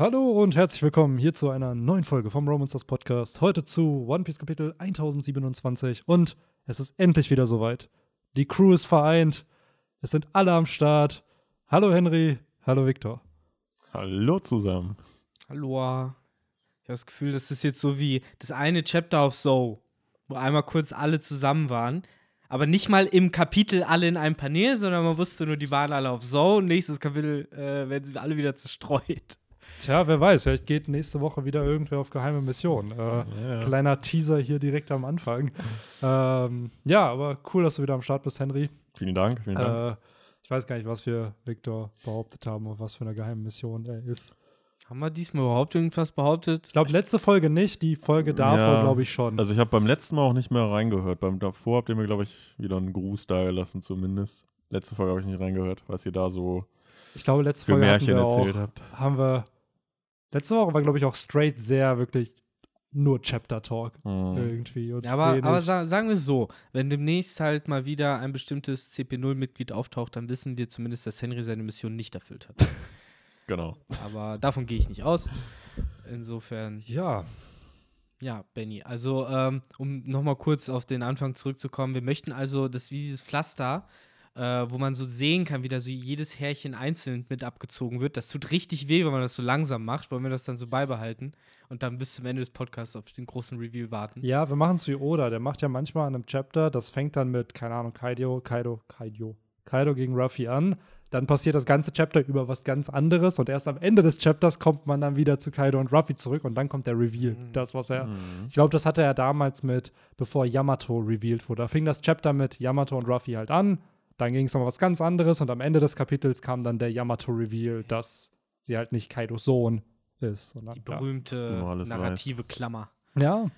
Hallo und herzlich willkommen hier zu einer neuen Folge vom Romancers Podcast. Heute zu One Piece Kapitel 1027 und es ist endlich wieder soweit. Die Crew ist vereint. Es sind alle am Start. Hallo Henry, hallo Victor. Hallo zusammen. Hallo. Ich habe das Gefühl, das ist jetzt so wie das eine Chapter of So, wo einmal kurz alle zusammen waren. Aber nicht mal im Kapitel alle in einem Panel, sondern man wusste nur, die waren alle auf So und nächstes Kapitel äh, werden sie alle wieder zerstreut. Tja, wer weiß, vielleicht geht nächste Woche wieder irgendwer auf geheime Mission. Äh, Ja. Kleiner Teaser hier direkt am Anfang. ähm, ja, aber cool, dass du wieder am Start bist, Henry. Vielen Dank, vielen Dank. Äh, ich weiß gar nicht, was wir Victor behauptet haben und was für eine geheime Mission er ist. Haben wir diesmal überhaupt irgendwas behauptet? Ich glaube, letzte Folge nicht, die Folge davor, Ja, glaube ich schon. Also ich habe beim letzten Mal auch nicht mehr reingehört. Beim davor habt ihr mir, glaube ich, wieder einen Gruß da gelassen zumindest. Letzte Folge habe ich nicht reingehört, was ihr da so ich glaube, letzte für Folge Märchen wir erzählt auch, habt. haben wir. Letzte Woche war, glaube ich, auch straight sehr wirklich nur Chapter Talk Mhm. irgendwie. Und Ja, aber, aber sa sagen wir es so, wenn demnächst halt mal wieder ein bestimmtes CP0-Mitglied auftaucht, dann wissen wir zumindest, dass Henry seine Mission nicht erfüllt hat. Genau. aber davon gehe ich nicht aus. Insofern, ja, ja, Benny. Also, ähm, um nochmal kurz auf den Anfang zurückzukommen, wir möchten also, dass wie dieses Pflaster, äh, wo man so sehen kann, wie da so jedes Härchen einzeln mit abgezogen wird. Das tut richtig weh, wenn man das so langsam macht. Wollen wir das dann so beibehalten und dann bis zum Ende des Podcasts auf den großen Reveal warten? ja, wir machen es wie Oda. Der macht ja manchmal an einem Chapter, das fängt dann mit, keine Ahnung, Kaido, Kaido, Kaido, Kaido gegen Ruffy an. Dann passiert das ganze Chapter über was ganz anderes und erst am Ende des Chapters kommt man dann wieder zu Kaido und Ruffy zurück und dann kommt der Reveal. Mhm. Das, was er Mhm. Ich glaube, das hatte er damals mit, bevor Yamato revealed wurde. Da fing das Chapter mit Yamato und Ruffy halt an. Dann ging es noch was ganz anderes und am Ende des Kapitels kam dann der Yamato-Reveal, dass sie halt nicht Kaidos Sohn ist. sondern- Die berühmte alles narrative Klammer. ja. ja,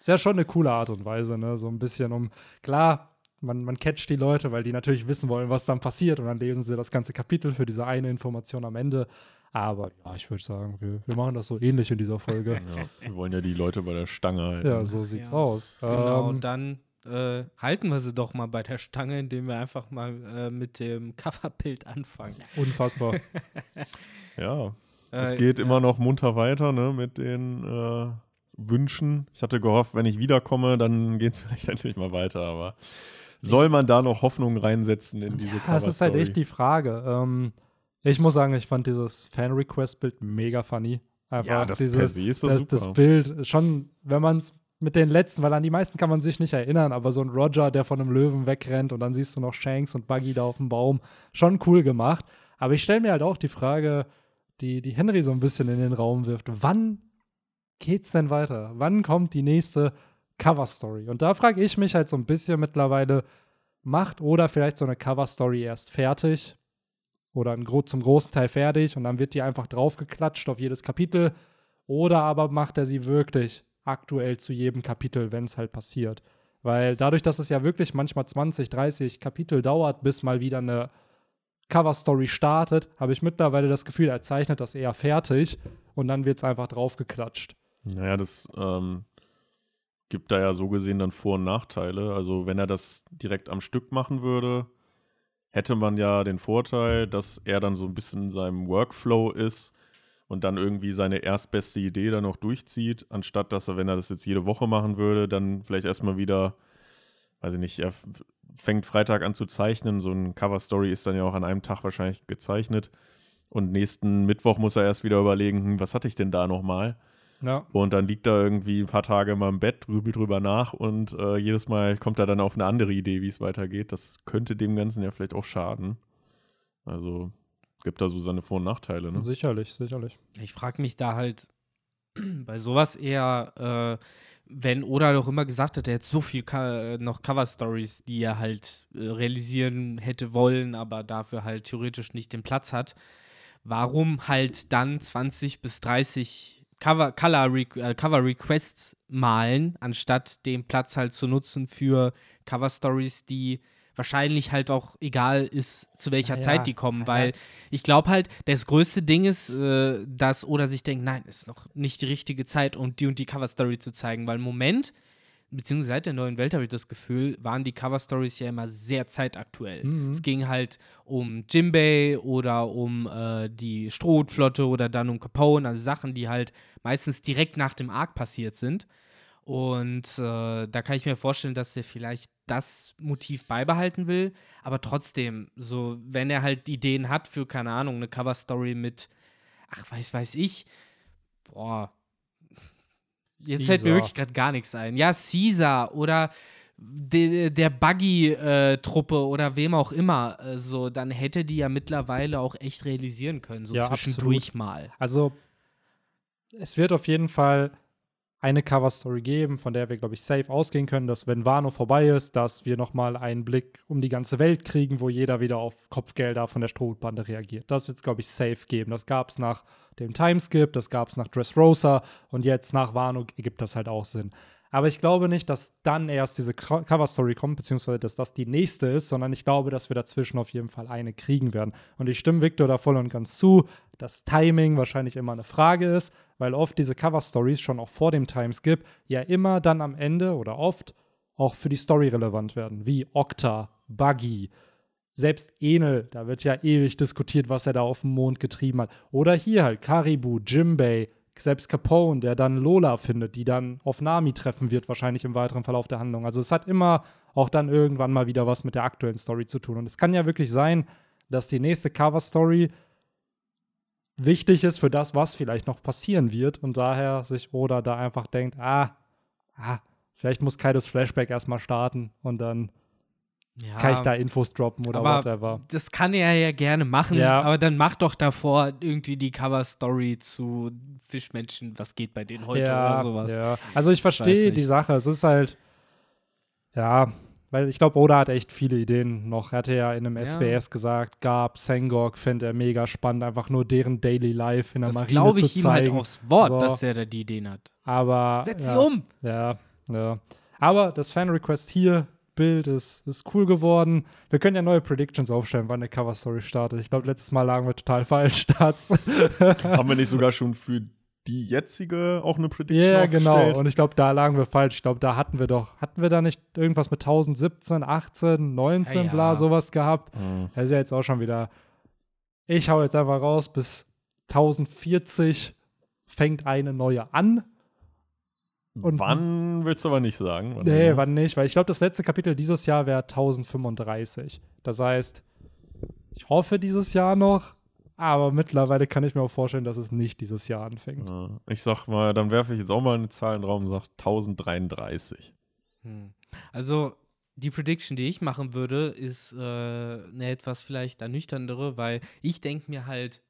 ist ja schon eine coole Art und Weise, ne? So ein bisschen um, klar, man, man catcht die Leute, weil die natürlich wissen wollen, was dann passiert und dann lesen sie das ganze Kapitel für diese eine Information am Ende. Aber ja, ich würde sagen, wir, wir machen das so ähnlich in dieser Folge. Ja, wir wollen ja die Leute bei der Stange halten. ja, so sieht's Ja. aus. Genau, Ähm, und dann äh, halten wir sie doch mal bei der Stange, indem wir einfach mal äh, mit dem Coverbild anfangen. unfassbar. Ja, es Äh, geht ja. immer noch munter weiter ne, mit den äh, Wünschen. Ich hatte gehofft, wenn ich wiederkomme, dann geht es vielleicht endlich mal weiter. Aber soll man da noch Hoffnung reinsetzen in diese Ja, es ist halt echt die Frage. Ähm, ich muss sagen, ich fand dieses Fan-Request-Bild mega funny. Einfach Ja, das per dieses, se ist das, das, super. das Bild, schon, wenn man es mit den letzten, weil an die meisten kann man sich nicht erinnern, aber so ein Roger, der von einem Löwen wegrennt und dann siehst du noch Shanks und Buggy da auf dem Baum, schon cool gemacht. Aber ich stelle mir halt auch die Frage, die, die Henry so ein bisschen in den Raum wirft, wann geht's denn weiter? Wann kommt die nächste Cover-Story? Und da frage ich mich halt so ein bisschen mittlerweile, macht oder vielleicht so eine Cover-Story erst fertig oder gro zum großen Teil fertig und dann wird die einfach draufgeklatscht auf jedes Kapitel oder aber macht er sie wirklich aktuell zu jedem Kapitel, wenn es halt passiert. Weil dadurch, dass es ja wirklich manchmal 20, 30 Kapitel dauert, bis mal wieder eine Cover-Story startet, habe ich mittlerweile das Gefühl, er zeichnet das eher fertig und dann wird es einfach draufgeklatscht. Naja, das ähm, gibt da ja so gesehen dann Vor- und Nachteile. Also wenn er das direkt am Stück machen würde, hätte man ja den Vorteil, dass er dann so ein bisschen in seinem Workflow ist und dann irgendwie seine erstbeste Idee dann noch durchzieht, anstatt dass er, wenn er das jetzt jede Woche machen würde, dann vielleicht erstmal wieder, weiß ich nicht, er fängt Freitag an zu zeichnen. So ein Cover-Story ist dann ja auch an einem Tag wahrscheinlich gezeichnet. Und nächsten Mittwoch muss er erst wieder überlegen, hm, was hatte ich denn da nochmal? Ja. Und dann liegt er irgendwie ein paar Tage immer im Bett, grübelt drüber nach und äh, jedes Mal kommt er dann auf eine andere Idee, wie es weitergeht. Das könnte dem Ganzen ja vielleicht auch schaden. Also gibt da so seine Vor- und Nachteile. Ne? Sicherlich, sicherlich. Ich frage mich da halt bei sowas eher, äh, wenn Oda doch immer gesagt hat, er hat so viel Ka äh, noch Cover-Stories, die er halt äh, realisieren hätte wollen, aber dafür halt theoretisch nicht den Platz hat. Warum halt dann 20 bis 30 Cover, Color Re äh, Cover Requests malen, anstatt den Platz halt zu nutzen für Cover Stories, die wahrscheinlich halt auch egal ist, zu welcher Ja, Zeit die kommen, ja. weil ich glaube halt, das größte Ding ist, äh, dass Oda sich denkt, nein, ist noch nicht die richtige Zeit, um die und die Cover Story zu zeigen, weil im Moment beziehungsweise seit der neuen Welt habe ich das Gefühl, waren die Cover-Stories ja immer sehr zeitaktuell. Mhm. Es ging halt um Jimbei oder um äh, die Strohflotte oder dann um Capone, also Sachen, die halt meistens direkt nach dem Arc passiert sind. Und äh, da kann ich mir vorstellen, dass er vielleicht das Motiv beibehalten will, aber trotzdem, so, wenn er halt Ideen hat für, keine Ahnung, eine Cover-Story mit, ach, weiß, weiß ich, boah, jetzt fällt mir Caesar. wirklich gerade gar nichts ein. Ja, Caesar oder de, der Buggy-Truppe oder wem auch immer, äh, so, dann hätte die ja mittlerweile auch echt realisieren können, so Ja, zwischendurch mal. Also, es wird auf jeden Fall eine Cover-Story geben, von der wir, glaube ich, safe ausgehen können, dass, wenn Wano vorbei ist, dass wir nochmal einen Blick um die ganze Welt kriegen, wo jeder wieder auf Kopfgelder von der Strohbande reagiert. Das wird es, glaube ich, safe geben. Das gab es nach dem Timeskip, das gab es nach Dressrosa und jetzt nach Wano ergibt das halt auch Sinn. Aber ich glaube nicht, dass dann erst diese Co- Cover-Story kommt, beziehungsweise dass das die nächste ist, sondern ich glaube, dass wir dazwischen auf jeden Fall eine kriegen werden. Und ich stimme Victor da voll und ganz zu, dass Timing wahrscheinlich immer eine Frage ist, weil oft diese Cover-Stories schon auch vor dem Timeskip ja immer dann am Ende oder oft auch für die Story relevant werden, wie Okta, Buggy, selbst Enel, da wird ja ewig diskutiert, was er da auf dem Mond getrieben hat. Oder hier halt Karibu, Jimbei, selbst Capone, der dann Lola findet, die dann auf Nami treffen wird, wahrscheinlich im weiteren Verlauf der Handlung. Also es hat immer auch dann irgendwann mal wieder was mit der aktuellen Story zu tun. Und es kann ja wirklich sein, dass die nächste Cover-Story wichtig ist für das, was vielleicht noch passieren wird. Und daher sich Oda da einfach denkt, ah, ah, vielleicht muss Kaidos Flashback erstmal starten und dann Ja, kann ich da Infos droppen oder aber whatever. das kann er ja gerne machen, Ja. aber dann mach doch davor irgendwie die Cover-Story zu Fischmenschen, was geht bei denen heute oder sowas. Ja. Also ich verstehe die Sache. Es ist halt, ja, weil ich glaube, Oda hat echt viele Ideen noch. Er hatte ja in einem Ja. SBS gesagt, Gab, Sengok fände er mega spannend, einfach nur deren Daily Life in der Das Marine glaube zu ich ihm halt zeigen. aufs Wort, So. dass er da die Ideen hat. Aber Setz ja, sie um! Ja, ja. Aber das Fan-Request hier, Bild, ist, ist cool geworden. Wir können ja neue Predictions aufstellen, wann eine Cover-Story startet. Ich glaube, letztes Mal lagen wir total falsch. Stats. Haben wir nicht sogar schon für die jetzige auch eine Prediction Ja, genau. aufgestellt? Und ich glaube, da lagen wir falsch. Ich glaube, da hatten wir doch, hatten wir da nicht irgendwas mit 1017, 18, 19, Ja, ja. bla, sowas gehabt? Mhm. Das ist ja jetzt auch schon wieder. Ich hau jetzt einfach raus, bis 1040 fängt eine neue an. Und- Wann willst du aber nicht sagen? Wann Nee, wann nicht? Weil ich glaube, das letzte Kapitel dieses Jahr wäre 1035. Das heißt, ich hoffe dieses Jahr noch, aber mittlerweile kann ich mir auch vorstellen, dass es nicht dieses Jahr anfängt. Ja, Ich sag mal, dann werfe ich jetzt auch mal eine Zahl in den Raum und sag 1033. Hm. Also, die Prediction, die ich machen würde, ist äh, eine etwas vielleicht ernüchterndere, weil ich denke mir halt,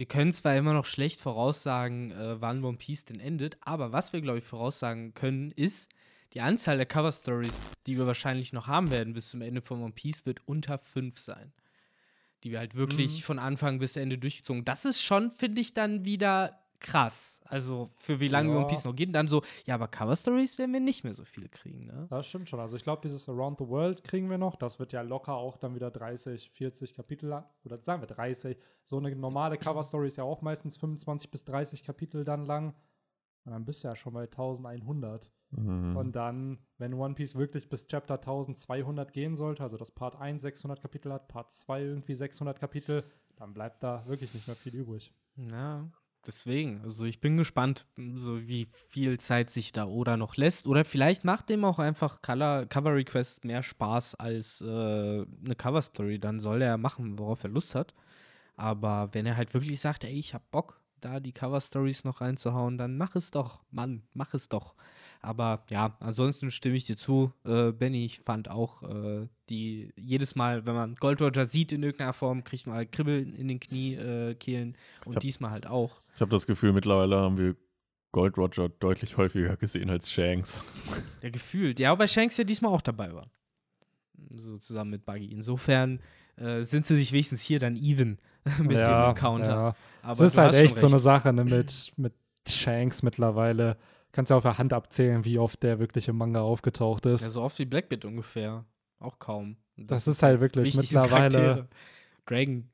wir können zwar immer noch schlecht voraussagen, äh, wann One Piece denn endet, aber was wir, glaube ich, voraussagen können, ist, die Anzahl der Cover Stories, die wir wahrscheinlich noch haben werden bis zum Ende von One Piece, wird unter fünf sein. Die wir halt wirklich Mhm. von Anfang bis Ende durchgezogen. Das ist schon, finde ich, dann wieder krass. Also für wie lange Ja. One Piece noch geht. Und dann so, ja, aber Cover Stories werden wir nicht mehr so viel kriegen, ne? Das stimmt schon. Also ich glaube, dieses Around the World kriegen wir noch. Das wird ja locker auch dann wieder 30, 40 Kapitel lang. Oder sagen wir 30. So eine normale Cover-Story ist ja auch meistens 25 bis 30 Kapitel dann lang. Und dann bist du ja schon bei 1100. Mhm. Und dann, wenn One Piece wirklich bis Chapter 1200 gehen sollte, also das Part 1 600 Kapitel hat, Part 2 irgendwie 600 Kapitel, dann bleibt da wirklich nicht mehr viel übrig. Ja, deswegen. Also ich bin gespannt, so wie viel Zeit sich da Oda noch lässt. Oder vielleicht macht dem auch einfach Color, Cover Request mehr Spaß als äh, eine Cover Story. Dann soll er machen, worauf er Lust hat. Aber wenn er halt wirklich sagt, ey, ich hab Bock, da die Cover Stories noch reinzuhauen, dann mach es doch, Mann, mach es doch. Aber ja, ansonsten stimme ich dir zu, äh, Benny. Ich fand auch äh, die jedes Mal, wenn man Gold Roger sieht in irgendeiner Form, kriegt man halt Kribbeln in den Kniekehlen. Äh, Kehlen. und hab- diesmal halt auch. Ich habe das Gefühl, mittlerweile haben wir Gold Roger deutlich häufiger gesehen als Shanks. Ja, gefühlt. Ja, aber Shanks ja diesmal auch dabei war. So zusammen mit Buggy. Insofern äh, sind sie sich wenigstens hier dann even mit dem Encounter. Ja. Aber Es ist halt echt so eine. Sache ne, mit, mit Shanks mittlerweile. Kannst ja auf der Hand abzählen, wie oft der wirklich im Manga aufgetaucht ist. Ja, so oft wie Blackbeard ungefähr. Auch kaum. Und Das ist halt wirklich mittlerweile- Charaktere. Dragon.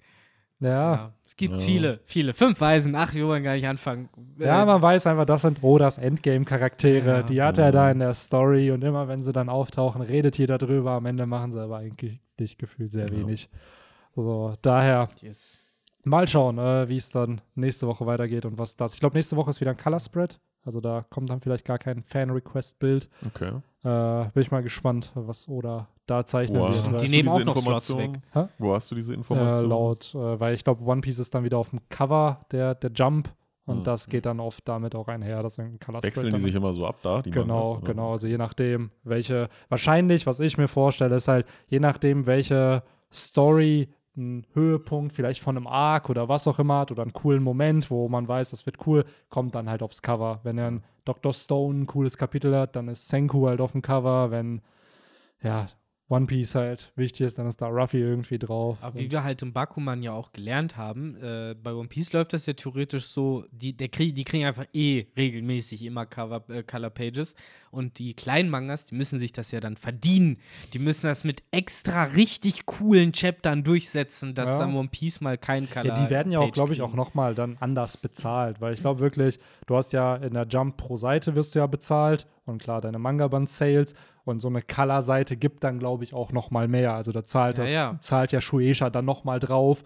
Ja. Es gibt Ja. viele, viele. Fünf Weisen. Ach, wir wollen gar nicht anfangen. Ja, Äh, man weiß einfach, das sind Odas Endgame-Charaktere. Ja. Die hat er da in der Story und immer, wenn sie dann auftauchen, redet jeder drüber. Am Ende machen sie aber eigentlich nicht gefühlt sehr Ja. wenig. So, daher yes. mal schauen, äh, wie es dann nächste Woche weitergeht und was das. Ich glaube, nächste Woche ist wieder ein Color Spread. Also da kommt dann vielleicht gar kein Fan-Request-Bild. Okay. Äh, bin ich mal gespannt, was Oda da zeichnen Wo wird. hast, Die nehmen diese auch noch Slots weg. Hä? Wo hast du diese äh, Information? laut, äh, weil ich glaube, One Piece ist dann wieder auf dem Cover der, der Jump und Mhm. das geht dann oft damit auch einher, dass ein Color Wechseln die dann- sich immer so ab da? Die Genau, Mangas, oder? genau. Also je nachdem, welche, wahrscheinlich, was ich mir vorstelle, ist halt, je nachdem, welche Story einen Höhepunkt vielleicht von einem Arc oder was auch immer hat oder einen coolen Moment, wo man weiß, das wird cool, kommt dann halt aufs Cover. Wenn er ein Dr. Stone ein cooles Kapitel hat, dann ist Senku halt auf dem Cover. Wenn, ja, One Piece halt wichtig ist, dann ist da Ruffy irgendwie drauf. Aber wie wir halt im Bakuman ja auch gelernt haben, äh, bei One Piece läuft das ja theoretisch so, die, der krieg, die kriegen einfach eh regelmäßig immer Cover, äh, Color Pages und die kleinen Mangas, die müssen sich das ja dann verdienen. Die müssen das mit extra richtig coolen Chaptern durchsetzen, dass Ja. dann One Piece mal kein Color Ja, die werden ja auch, glaube ich, kriegen. auch nochmal dann anders bezahlt, weil ich glaube wirklich, du hast ja in der Jump pro Seite wirst du ja bezahlt und klar, deine Manga-Band-Sales und so eine Color-Seite gibt dann, glaube ich, auch nochmal mehr. Also da zahlt Ja, das, ja. zahlt ja Shueisha dann nochmal drauf.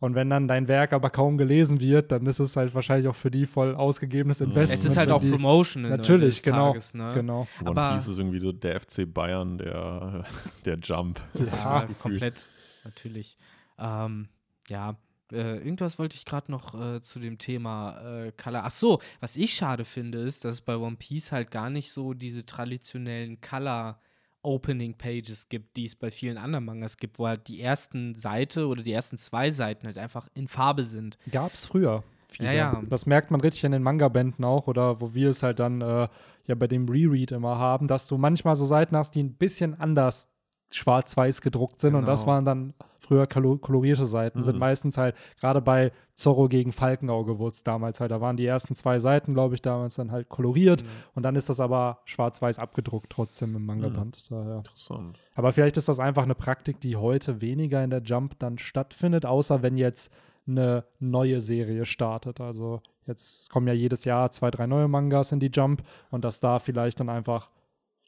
Und wenn dann dein Werk aber kaum gelesen wird, dann ist es halt wahrscheinlich auch für die voll ausgegebenes Mhm. Investment. Es ist halt auch die, Promotion. Natürlich, des genau, Tages, ne? Genau. One Aber- Piece ist irgendwie so der FC Bayern, der, der Jump. Ja, komplett, natürlich. Ähm, ja, äh, irgendwas wollte ich gerade noch äh, zu dem Thema äh, Color. Ach so, was ich schade finde, ist, dass es bei One Piece halt gar nicht so diese traditionellen Color Opening Pages gibt, die es bei vielen anderen Mangas gibt, wo halt die ersten Seite oder die ersten zwei Seiten halt einfach in Farbe sind. Gab's früher. Viele. Ja, ja. Das merkt man richtig in den Manga-Bänden auch oder wo wir es halt dann äh, ja bei dem Reread immer haben, dass du manchmal so Seiten hast, die ein bisschen anders schwarz-weiß gedruckt sind und das Genau. waren dann früher kolorierte Seiten, sind Mhm. meistens halt gerade bei Zorro gegen Falkenauge wurde es damals halt, da waren die ersten zwei Seiten, glaube ich, damals dann halt koloriert Mhm. und dann ist das aber schwarz-weiß abgedruckt trotzdem im Manga-Band. Daher. Interessant. Aber vielleicht ist das einfach eine Praktik, die heute weniger in der Jump dann stattfindet, außer wenn jetzt eine neue Serie startet. Also jetzt kommen ja jedes Jahr zwei, drei neue Mangas in die Jump und dass da vielleicht dann einfach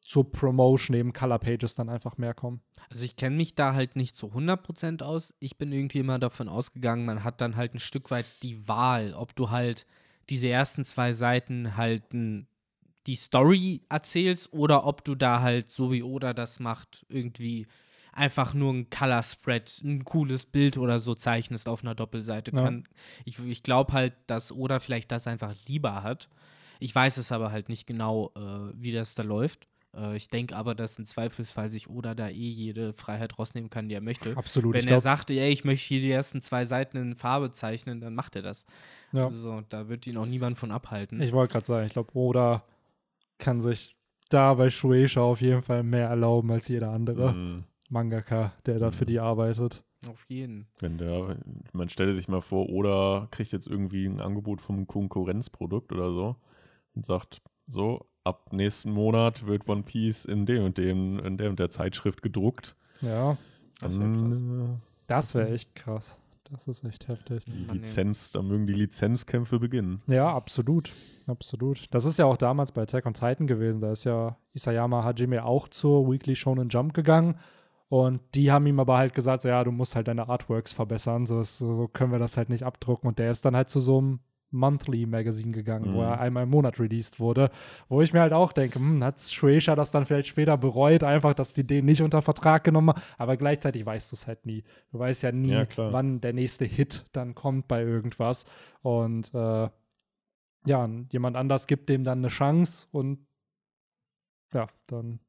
zur Promotion eben Color Pages dann einfach mehr kommen. Also ich kenne mich da halt nicht zu 100% aus. Ich bin irgendwie immer davon ausgegangen, man hat dann halt ein Stück weit die Wahl, ob du halt diese ersten zwei Seiten halt die Story erzählst oder ob du da halt, so wie Oda das macht, irgendwie einfach nur ein Color Spread, ein cooles Bild oder so zeichnest auf einer Doppelseite. Ja. Kann, ich ich glaube halt, dass Oda vielleicht das einfach lieber hat. Ich weiß es aber halt nicht genau, äh, wie das da läuft. Äh, ich denke aber, dass im Zweifelsfall sich Oda da eh jede Freiheit rausnehmen kann, die er möchte. Absolut. Wenn er glaub, sagte, ey, ich möchte hier die ersten zwei Seiten in Farbe zeichnen, dann macht er das. ja, So, da wird ihn auch niemand von abhalten. ich wollte gerade sagen, ich glaube, Oda kann sich da bei Shueisha auf jeden Fall mehr erlauben als jeder andere Mhm. Mangaka, der da für Mhm. die arbeitet. Auf jeden. Wenn der, man stelle sich mal vor, oder kriegt jetzt irgendwie ein Angebot vom Konkurrenzprodukt oder so und sagt, so, ab nächsten Monat wird One Piece in dem und dem, in der und der Zeitschrift gedruckt. Das Ja, wär krass. Dann, das wäre echt krass. Das ist echt heftig. die. Lizenz, da mögen die Lizenzkämpfe beginnen. Ja, absolut. Absolut. Das ist ja auch damals bei Attack on Titan gewesen. Da ist ja Isayama Hajime auch zur Weekly Shonen Jump gegangen. Und die haben ihm aber halt gesagt, so, ja, du musst halt deine Artworks verbessern. So, so können wir das halt nicht abdrucken. Und der ist dann halt zu so einem Monthly Magazine gegangen, wo Mhm. er einmal im Monat released wurde. Wo ich mir halt auch denke, hm, hat Shueisha das dann vielleicht später bereut, einfach, dass die den nicht unter Vertrag genommen haben. Aber gleichzeitig weißt du es halt nie. Du weißt ja nie, Ja, wann der nächste Hit dann kommt bei irgendwas. Und äh, ja, jemand anders gibt dem dann eine Chance und ja, dann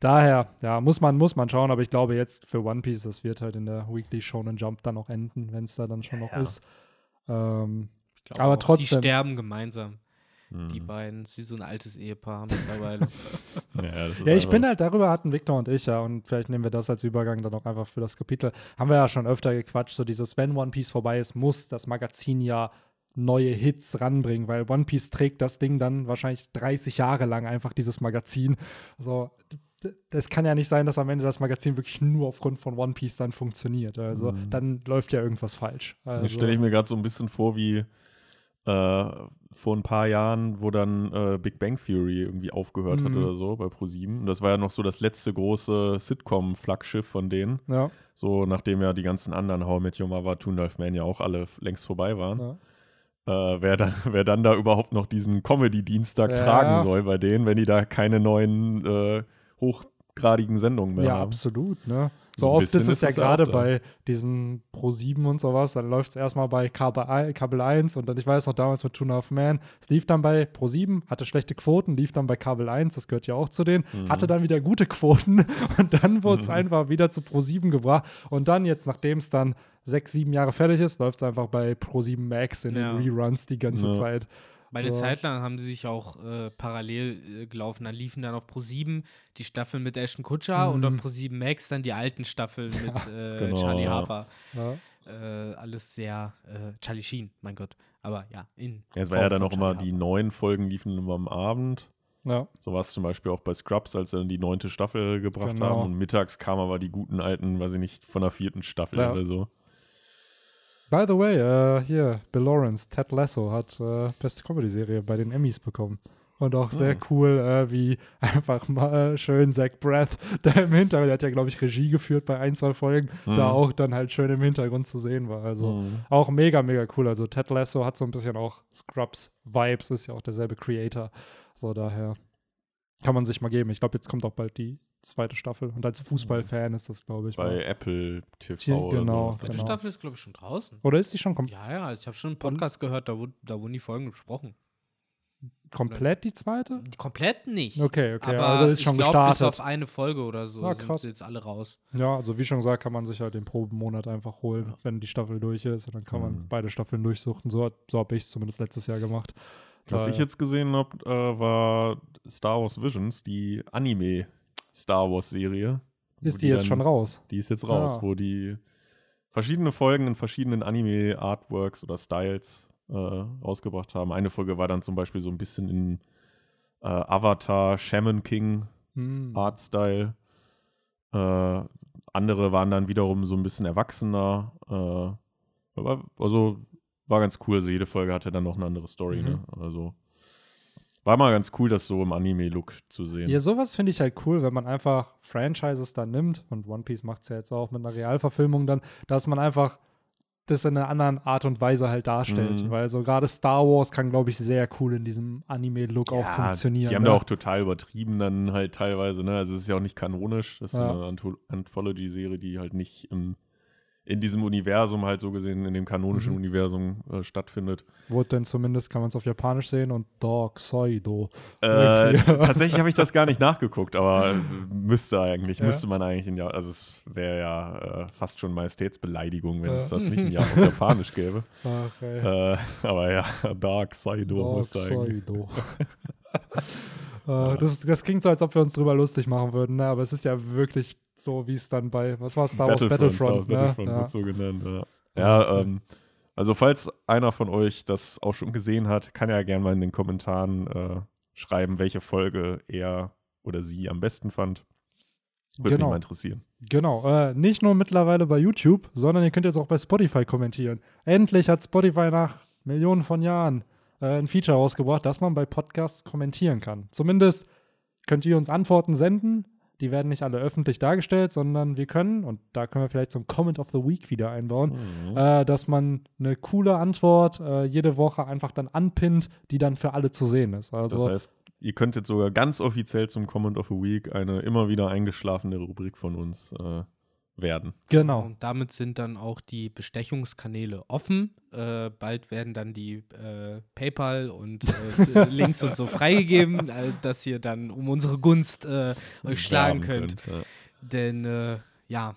daher, ja, muss man, muss man schauen, aber ich glaube jetzt für One Piece, das wird halt in der Weekly Shonen Jump dann noch enden, wenn es da dann schon noch Ja. ist. Ähm, Ich glaub Aber auch, trotzdem. Die sterben gemeinsam, Mhm. die beiden. Das ist wie so ein altes Ehepaar mittlerweile. Ja, das ist ja, ich bin halt darüber hatten Victor und ich ja und vielleicht nehmen wir das als Übergang dann auch einfach für das Kapitel. Haben wir ja schon öfter gequatscht, so dieses, wenn One Piece vorbei ist, muss das Magazin ja neue Hits ranbringen, weil One Piece trägt das Ding dann wahrscheinlich 30 Jahre lang einfach dieses Magazin. So, d- das kann ja nicht sein, dass am Ende das Magazin wirklich nur aufgrund von One Piece dann funktioniert. Also Mhm. dann läuft ja irgendwas falsch. Also, Das stelle ich mir gerade so ein bisschen vor wie äh, vor ein paar Jahren, wo dann äh, Big Bang Theory irgendwie aufgehört hat Mhm. oder so bei ProSieben. Und das war ja noch so das letzte große Sitcom-Flaggschiff von denen. ja, So, nachdem ja die ganzen anderen How I Met Your Mother, Toon Life Man ja auch alle längst vorbei waren. ja. Äh, wer, dann, wer dann da überhaupt noch diesen Comedy-Dienstag Ja. tragen soll bei denen, wenn die da keine neuen äh, hochgradigen Sendungen mehr Ja, haben. absolut, ne? So ein oft ist es ja gerade bei diesen Pro 7 und sowas, dann läuft es erstmal bei Kabel, Kabel 1 und dann, ich weiß noch damals mit Tuna of Man, es lief dann bei Pro 7, hatte schlechte Quoten, lief dann bei Kabel 1, das gehört ja auch zu denen, Mhm. hatte dann wieder gute Quoten und dann wurde es einfach wieder zu Pro 7 gebracht und dann jetzt, nachdem es dann sechs, sieben Jahre fertig ist, läuft es einfach bei Pro 7 Max in Ja. den Reruns die ganze Ja. Zeit. Weil eine So. Zeit lang haben sie sich auch äh, parallel äh, gelaufen. Dann liefen dann auf Pro7 die Staffeln mit Ashton Kutcher und auf Mhm. Pro7 Max dann die alten Staffeln mit äh, Genau, Charlie ja. Harper. Ja. Äh, alles sehr äh, Charlie Sheen, mein Gott. Aber ja, in. Ja, es war ja dann auch immer, die neuen Folgen liefen immer am Abend. ja. So war es zum Beispiel auch bei Scrubs, als sie dann die neunte Staffel gebracht Genau. haben. Und mittags kamen aber die guten alten, weiß ich nicht, von der vierten Staffel Ja. oder so. By the way, äh, hier, Bill Lawrence, Ted Lasso hat äh, beste Comedy-Serie bei den Emmys bekommen. Und auch sehr Ah. cool, äh, wie einfach mal schön Zach Braff da im Hintergrund, der hat ja, glaube ich, Regie geführt bei ein, zwei Folgen, da Mhm. auch dann halt schön im Hintergrund zu sehen war. Also Mhm. auch mega, mega cool. Also Ted Lasso hat so ein bisschen auch Scrubs-Vibes, ist ja auch derselbe Creator. So daher kann man sich mal geben. Ich glaube, jetzt kommt auch bald die zweite Staffel. Und als Fußballfan ist das, glaube ich, Bei mal. Apple TV oder genau. so. Die zweite genau. Staffel ist, glaube ich, schon draußen. Oder ist die schon kom Ja, ja, ich habe schon einen Podcast gehört, da, wurde, da wurden die Folgen besprochen. komplett die zweite? Komplett nicht. Okay, okay. Aber also ist schon ich glaub, bis gestartet. auf eine Folge oder so Ah, sind krass. sie jetzt alle raus. Ja, also wie schon gesagt, kann man sich halt den Probenmonat einfach holen, Ja. wenn die Staffel durch ist. Und dann kann man Mhm. beide Staffeln durchsuchen. So, so habe ich es zumindest letztes Jahr gemacht. Was ich jetzt gesehen habe, äh, war Star Wars Visions, die Anime-Star Wars-Serie. Ist wo die jetzt dann- schon raus? Die ist jetzt raus, Ah. wo die verschiedene Folgen in verschiedenen Anime-Artworks oder Styles äh, rausgebracht haben. Eine Folge war dann zum Beispiel so ein bisschen in äh, Avatar, Shaman King Hm. Artstyle. Äh, andere waren dann wiederum so ein bisschen erwachsener. Äh, aber also war ganz cool. Also jede Folge hatte dann noch eine andere Story. Mhm. Ne? Also war mal ganz cool, das so im Anime-Look zu sehen. Ja, sowas finde ich halt cool, wenn man einfach Franchises dann nimmt, und One Piece macht es ja jetzt auch mit einer Realverfilmung dann, dass man einfach das in einer anderen Art und Weise halt darstellt. Mhm. Weil so gerade Star Wars kann, glaube ich, sehr cool in diesem Anime-Look auch Ja, funktionieren. Die haben ne? da auch total übertrieben dann halt teilweise, ne? Also es ist ja auch nicht kanonisch. Das ist Ja. eine Anth Anthology-Serie, die halt nicht im, in diesem Universum halt so gesehen, in dem kanonischen Mhm. Universum äh, stattfindet. Wurde denn zumindest, kann man es auf Japanisch sehen und Dark Saido. Äh, tatsächlich habe ich das gar nicht nachgeguckt, aber äh, müsste eigentlich, Ja. müsste man eigentlich in ja, also es wäre ja äh, fast schon Majestätsbeleidigung, wenn es das nicht in auf Japanisch gäbe. Ach, ey. Äh, aber ja, Dark Saido Dark müsste eigentlich. Saido. äh, das, das klingt so, als ob wir uns drüber lustig machen würden, ne? aber es ist ja wirklich so, wie es dann bei, was war Star Wars Battlefront? Star Wars ne? Battlefront ja. wird so genannt, ja. Ja, ähm, also falls einer von euch das auch schon gesehen hat, kann er ja gerne mal in den Kommentaren äh, schreiben, welche Folge er oder sie am besten fand. Würde mich Genau. mal interessieren. Genau, äh, nicht nur mittlerweile bei YouTube, sondern ihr könnt jetzt auch bei Spotify kommentieren. Endlich hat Spotify nach Millionen von Jahren äh, ein Feature rausgebracht, dass man bei Podcasts kommentieren kann. Zumindest könnt ihr uns Antworten senden. Die werden nicht alle öffentlich dargestellt, sondern wir können, und da können wir vielleicht so ein Comment of the Week wieder einbauen, Mhm. äh, dass man eine coole Antwort äh, jede Woche einfach dann anpinnt, die dann für alle zu sehen ist. Also das heißt, ihr könnt jetzt sogar ganz offiziell zum Comment of the Week eine immer wieder eingeschlafene Rubrik von uns äh, werden. genau. Und damit sind dann auch die Bestechungskanäle offen. Äh, bald werden dann die äh, PayPal und äh, Links und so freigegeben, äh, dass ihr dann um unsere Gunst äh, euch schlagen Werben könnt. ja. Denn äh, ja,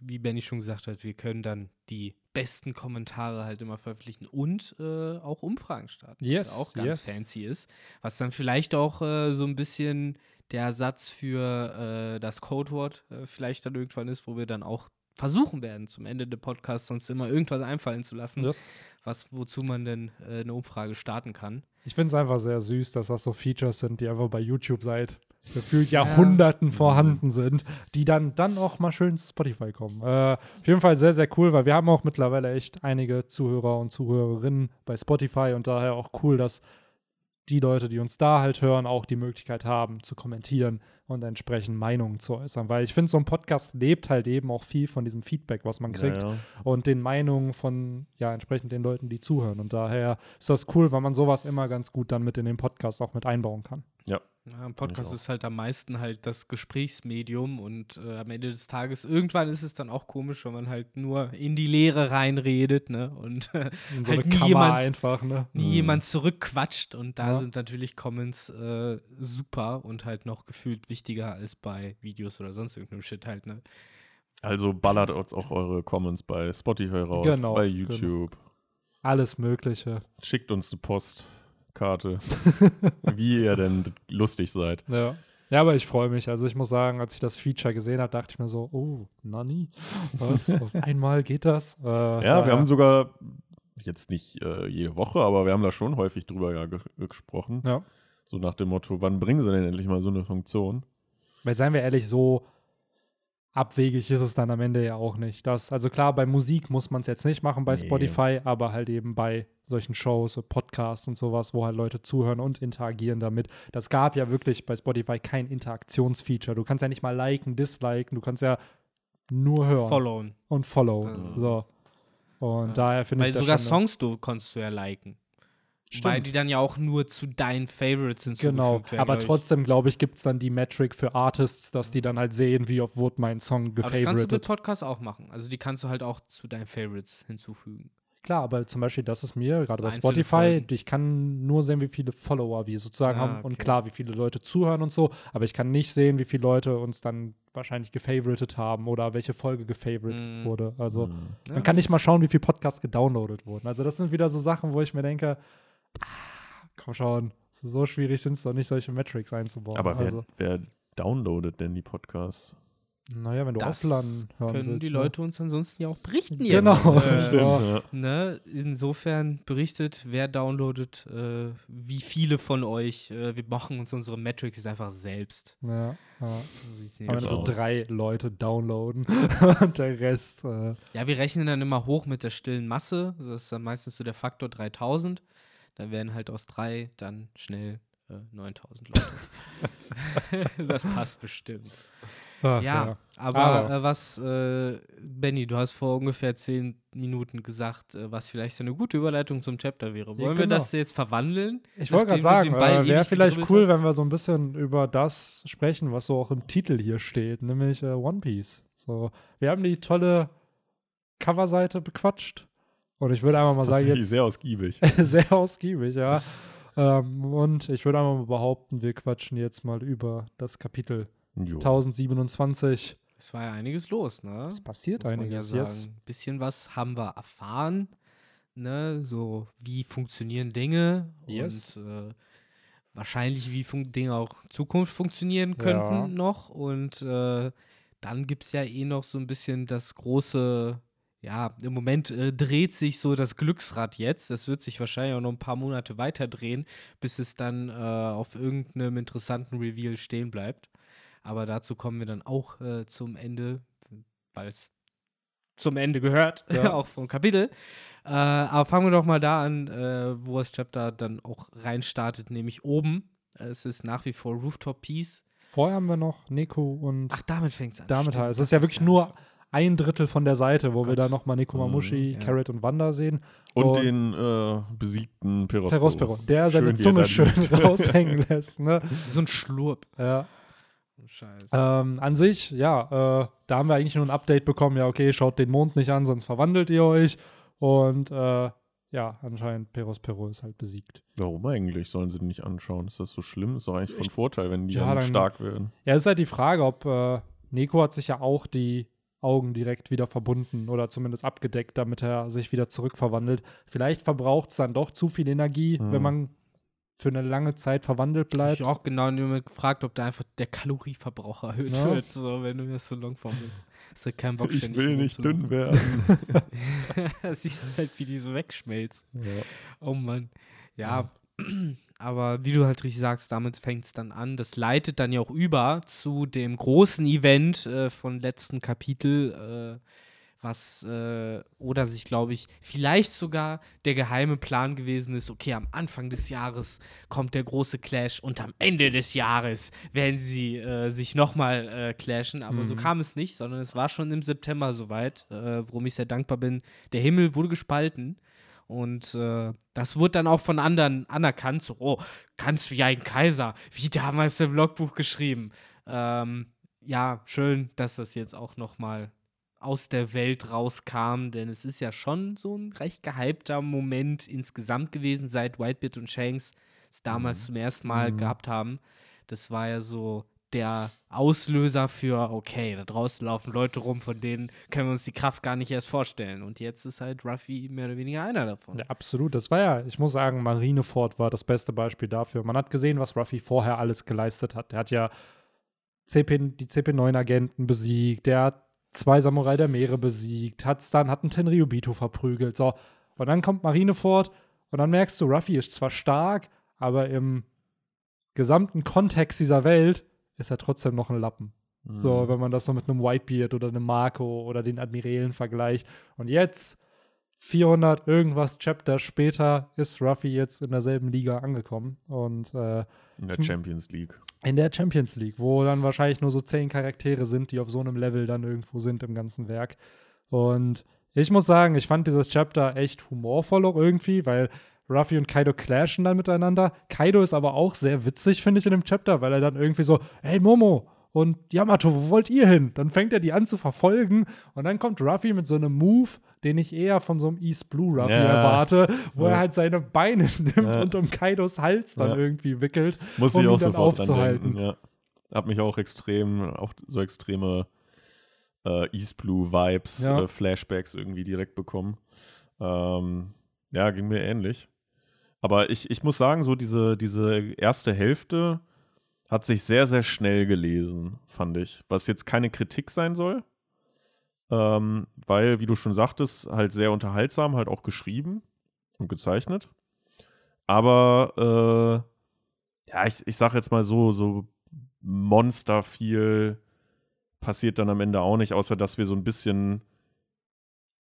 wie Benny schon gesagt hat, wir können dann die besten Kommentare halt immer veröffentlichen und äh, auch Umfragen starten, Yes, was auch ganz yes. fancy ist. Was dann vielleicht auch äh, so ein bisschen der Ersatz für äh, das Codewort äh, vielleicht dann irgendwann ist, wo wir dann auch versuchen werden, zum Ende des Podcasts uns immer irgendwas einfallen zu lassen, Das, was, wozu man denn äh, eine Umfrage starten kann. ich finde es einfach sehr süß, dass das so Features sind, die einfach bei YouTube seit gefühlt Jahrhunderten vorhanden sind, die dann, dann auch mal schön zu Spotify kommen. Äh, auf jeden Fall sehr, sehr cool, weil wir haben auch mittlerweile echt einige Zuhörer und Zuhörerinnen bei Spotify und daher auch cool, dass die Leute, die uns da halt hören, auch die Möglichkeit haben zu kommentieren und entsprechend Meinungen zu äußern. Weil ich finde, so ein Podcast lebt halt eben auch viel von diesem Feedback, was man kriegt Ja, ja. und den Meinungen von, ja, entsprechend den Leuten, die zuhören. Und daher ist das cool, weil man sowas immer ganz gut dann mit in den Podcast auch mit einbauen kann. Ja, ein Podcast ist halt am meisten halt das Gesprächsmedium und äh, am Ende des Tages, irgendwann ist es dann auch komisch, wenn man halt nur in die Leere reinredet, ne? Und äh, so halt eine nie Kammer jemand, einfach, ne? nie Mhm. jemand zurückquatscht und da Ja. sind natürlich Comments äh, super und halt noch gefühlt wichtiger als bei Videos oder sonst irgendeinem Shit halt, ne? Also ballert uns auch eure Comments bei Spotify raus, Genau, bei genau. YouTube. Alles Mögliche. Schickt uns eine Postkarte, wie ihr denn lustig seid. Ja. Ja, aber ich freue mich. Also ich muss sagen, als ich das Feature gesehen habe, dachte ich mir so, oh, Nani? Was? Auf einmal geht das? Äh, Ja, daher- wir haben sogar jetzt nicht äh, jede Woche, aber wir haben da schon häufig drüber ja, ge gesprochen. Ja. So nach dem Motto, wann bringen sie denn endlich mal so eine Funktion? Weil seien wir ehrlich, so abwegig ist es dann am Ende ja auch nicht. Das, also klar, bei Musik muss man es jetzt nicht machen bei Nee. Spotify, aber halt eben bei solchen Shows, Podcasts und sowas, wo halt Leute zuhören und interagieren damit. Das gab ja wirklich bei Spotify kein Interaktionsfeature. Du kannst ja nicht mal liken, disliken, du kannst ja nur hören Followen. und ist- So. Und Ja. daher finde ich Weil das sogar schon Songs du konntest du ja liken. Weil Stimmt. die dann ja auch nur zu deinen Favorites hinzugefügt Genau, werden. aber glaub ich. trotzdem, glaube ich, gibt es dann die Metric für Artists, dass die dann halt sehen, wie oft wurde mein Song Aber das kannst du mit gefavoritet. Podcasts auch machen. Also die kannst du halt auch zu deinen Favorites hinzufügen. Klar, aber zum Beispiel, das ist mir, gerade bei Spotify, Folgen. ich kann nur sehen, wie viele Follower wir sozusagen Ah, haben und okay. klar, wie viele Leute zuhören und so, aber ich kann nicht sehen, wie viele Leute uns dann wahrscheinlich gefavoritet haben oder welche Folge gefavoritet Mm. wurde. Also. Ja, man kann nicht mal schauen, wie viele Podcasts gedownloadet wurden. Also das sind wieder so Sachen, wo ich mir denke, ah, komm schon, so schwierig sind es doch nicht, solche Metrics einzubauen. Aber wer, also, wer downloadet denn die Podcasts? naja, wenn du Das offline hören können willst. die ne? Leute uns ansonsten ja auch berichten jetzt. Genau. Äh, So. ja. ne? Insofern berichtet, wer downloadet, äh, wie viele von euch. Äh, wir machen uns unsere Metrics jetzt einfach selbst. Ja, ja. So Aber wenn so drei Leute downloaden und der Rest, äh, Ja, wir rechnen dann immer hoch mit der stillen Masse. Das ist dann meistens so der Faktor 3000. Dann werden halt aus drei dann schnell äh, 9000 Leute. das passt bestimmt. ach, Ja, aber, Aber- Äh, was, äh, Benny, du hast vor ungefähr zehn Minuten gesagt, äh, was vielleicht eine gute Überleitung zum Chapter wäre. Wollen wir genau. das jetzt verwandeln? Ich wollte gerade sagen, äh, wäre vielleicht cool, hast? wenn wir so ein bisschen über das sprechen, was so auch im Titel hier steht, nämlich äh, One Piece. So, wir haben die tolle Coverseite bequatscht und ich würde einfach mal sagen, jetzt sehr ausgiebig. sehr ausgiebig, ja. ähm, und ich würde einfach mal behaupten, wir quatschen jetzt mal über das Kapitel Jo. 1027. Es war ja einiges los, ne? Es passiert Muss man ja einiges, yes. Bisschen was haben wir erfahren, ne? So, wie funktionieren Dinge Yes. und äh, wahrscheinlich, wie Dinge auch in Zukunft funktionieren könnten Ja. noch. Und äh, dann gibt es ja eh noch so ein bisschen das große, ja, im Moment äh, dreht sich so das Glücksrad jetzt. Das wird sich wahrscheinlich auch noch ein paar Monate weiter drehen, bis es dann äh, auf irgendeinem interessanten Reveal stehen bleibt. Aber dazu kommen wir dann auch äh, zum Ende, weil es zum Ende gehört, Ja. auch vom Kapitel. Äh, aber fangen wir doch mal da an, äh, wo das Chapter dann auch reinstartet, nämlich oben. Es ist nach wie vor Rooftop Peace. Vorher haben wir noch Neko und Ach, damit fängt es an. damit halt. Es ist ja wirklich nur. Ein Drittel von der Seite, wo wir Gott. da nochmal Nekomamushi, Mhm, ja. Carrot und Wanda sehen. Und Und- den äh, besiegten Perospero. Perospero, der seine Schön, Zunge schön raushängen lässt. Ne? So ein Schlurp. Ja. Scheiße. Ähm, an sich, ja, äh, da haben wir eigentlich nur ein Update bekommen, ja, okay, schaut den Mond nicht an, sonst verwandelt ihr euch. Und äh, ja, anscheinend Perospero ist halt besiegt. Warum eigentlich? Sollen sie den nicht anschauen? Ist das so schlimm? Ist doch eigentlich von Vorteil, wenn die Ja, dann, dann- stark werden. Ja, ist halt die Frage, ob äh, Neko hat sich ja auch die Augen direkt wieder verbunden oder zumindest abgedeckt, damit er sich wieder zurückverwandelt. Vielleicht verbraucht es dann doch zu viel Energie, Hm. wenn man für eine lange Zeit verwandelt Ich bleibt. habe auch genau nur gefragt, ob da einfach der Kalorieverbrauch erhöht Ja. wird, so, wenn du das so Longform bist. Hast du keinen Bock, Ich will nicht dünn werden. Siehst halt, wie die so wegschmelzen. ja. Oh Mann. Ja, aber wie du halt richtig sagst, damit fängt es dann an. Das leitet dann ja auch über zu dem großen Event äh, von letzten Kapitel, äh, was äh, oder sich, glaube ich, vielleicht sogar der geheime Plan gewesen ist, okay, am Anfang des Jahres kommt der große Clash und am Ende des Jahres werden sie äh, sich nochmal äh, clashen. Aber so Mhm. kam es nicht, sondern es war schon im September soweit, äh, worum ich sehr dankbar bin. Der Himmel wurde gespalten. Und äh, das wurde dann auch von anderen anerkannt. So, oh, ganz wie ein Kaiser, wie damals im Logbuch geschrieben. Ähm, ja, schön, dass das jetzt auch noch mal aus der Welt rauskam, denn es ist ja schon so ein recht gehypter Moment insgesamt gewesen, seit Whitebeard und Shanks es damals zum ersten Mal Mhm. gehabt haben. Das war ja so der Auslöser für, okay, da draußen laufen Leute rum, von denen können wir uns die Kraft gar nicht erst vorstellen. Und jetzt ist halt Ruffy mehr oder weniger einer davon. Ja, absolut. Das war ja, ich muss sagen, Marineford war das beste Beispiel dafür. Man hat gesehen, was Ruffy vorher alles geleistet hat. Er hat ja CP, die CP9-Agenten besiegt, der hat zwei Samurai der Meere besiegt, hat's dann, hat einen Tenryubito verprügelt. So. Und dann kommt Marineford und dann merkst du, Ruffy ist zwar stark, aber im gesamten Kontext dieser Welt ist er trotzdem noch ein Lappen. So, Mhm. wenn man das so mit einem Whitebeard oder einem Marco oder den Admirälen vergleicht. Und jetzt, 400 irgendwas Chapter später, ist Ruffy jetzt in derselben Liga angekommen. Und äh, In der Hm. Champions League. in der Champions League, wo dann wahrscheinlich nur so zehn Charaktere sind, die auf so einem Level dann irgendwo sind im ganzen Werk. Und ich muss sagen, ich fand dieses Chapter echt humorvoll auch irgendwie, weil Ruffy und Kaido clashen dann miteinander. Kaido ist aber auch sehr witzig, finde ich, in dem Chapter, weil er dann irgendwie so, hey Momo und Yamato, wo wollt ihr hin? Dann fängt er die an zu verfolgen und dann kommt Ruffy mit so einem Move, den ich eher von so einem East Blue Ruffy Ja. erwarte, wo Ja. er halt seine Beine nimmt Ja. und um Kaidos Hals dann irgendwie wickelt. Muss um ich ihn auch dann aufzuhalten. denken. Ja. Hab mich auch extrem, auch so extreme äh, East Blue Vibes, äh, Flashbacks irgendwie direkt bekommen. Ähm, ja, ging mir ähnlich. Aber ich, ich muss sagen, so diese, diese erste Hälfte hat sich sehr, sehr schnell gelesen, fand ich. Was jetzt keine Kritik sein soll. Ähm, weil, wie du schon sagtest, halt sehr unterhaltsam, halt auch geschrieben und gezeichnet. Aber äh, ja, ich, ich sag jetzt mal so, so Monster viel passiert dann am Ende auch nicht, außer dass wir so ein bisschen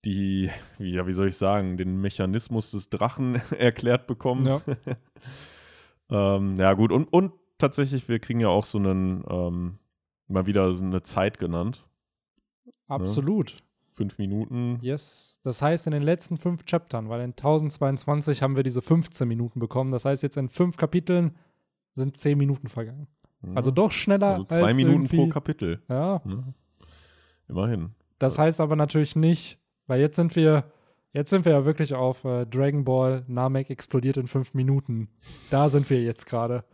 die, wie, ja, wie soll ich sagen, den Mechanismus des Drachen erklärt bekommen. Ja. ähm, ja, gut, und, und tatsächlich, wir kriegen ja auch so einen, ähm, mal wieder so eine Zeit genannt. Absolut. Fünf Minuten. Yes. Das heißt, in den letzten fünf Chaptern, weil in 1022 haben wir diese 15 Minuten bekommen. Das heißt, jetzt in fünf Kapiteln sind 10 Minuten vergangen. Also doch schneller also zwei als Minuten pro Kapitel. Ja, Ne? Immerhin. das heißt aber natürlich nicht, weil jetzt sind wir, jetzt sind wir ja wirklich auf äh, Dragon Ball Namek explodiert in fünf Minuten. Da sind wir jetzt gerade.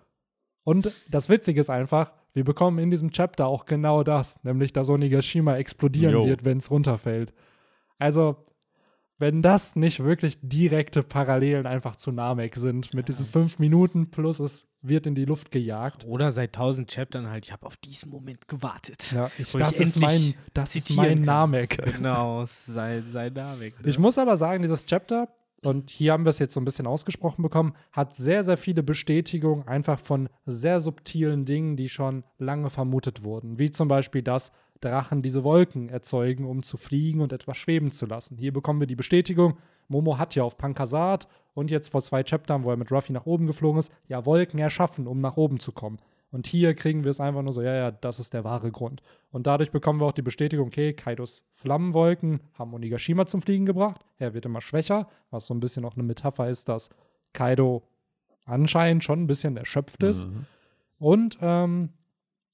Und das Witzige ist einfach, wir bekommen in diesem Chapter auch genau das, nämlich dass Onigashima explodieren Jo. wird, wenn es runterfällt. Also, wenn das nicht wirklich direkte Parallelen einfach zu Namek sind, mit diesen fünf Minuten plus es wird in die Luft gejagt. Oder seit tausend Chaptern halt, ich habe auf diesen Moment gewartet. Ja, ich, das ich ist mein, das ist mein. Namek. Genau, sei, sei da weg. Ne? Ich muss aber sagen, dieses Chapter, und hier haben wir es jetzt so ein bisschen ausgesprochen bekommen, hat sehr, sehr viele Bestätigungen einfach von sehr subtilen Dingen, die schon lange vermutet wurden. Wie zum Beispiel, dass Drachen diese Wolken erzeugen, um zu fliegen und etwas schweben zu lassen. Hier bekommen wir die Bestätigung, Momo hat ja auf Pankasat und jetzt vor zwei Chaptern, wo er mit Ruffy nach oben geflogen ist, ja Wolken erschaffen, um nach oben zu kommen. Und hier kriegen wir es einfach nur so, ja, ja, das ist der wahre Grund. Und dadurch bekommen wir auch die Bestätigung, okay, Kaidos Flammenwolken haben Onigashima zum Fliegen gebracht. Er wird immer schwächer, was so ein bisschen auch eine Metapher ist, dass Kaido anscheinend schon ein bisschen erschöpft ist. Mhm. Und ähm,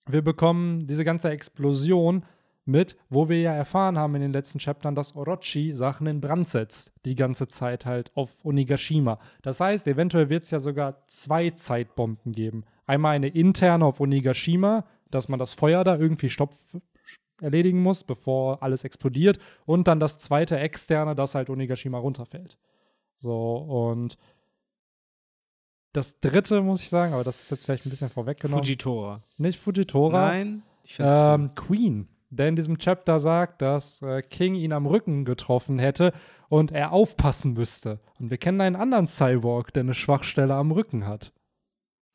wir bekommen diese ganze Explosion mit, wo wir ja erfahren haben in den letzten Chaptern, dass Orochi Sachen in Brand setzt, die ganze Zeit halt auf Onigashima. Das heißt, eventuell wird es ja sogar zwei Zeitbomben geben. Einmal eine interne auf Onigashima, dass man das Feuer da irgendwie stopf erledigen muss, bevor alles explodiert. Und dann das zweite externe, dass halt Onigashima runterfällt. So, und das dritte, muss ich sagen, aber das ist jetzt vielleicht ein bisschen vorweggenommen. Fujitora. Nicht Fujitora. Nein, ich find's Ähm, Queen, der in diesem Chapter sagt, dass äh, King ihn am Rücken getroffen hätte und er aufpassen müsste. Und wir kennen einen anderen Cyborg, der eine Schwachstelle am Rücken hat.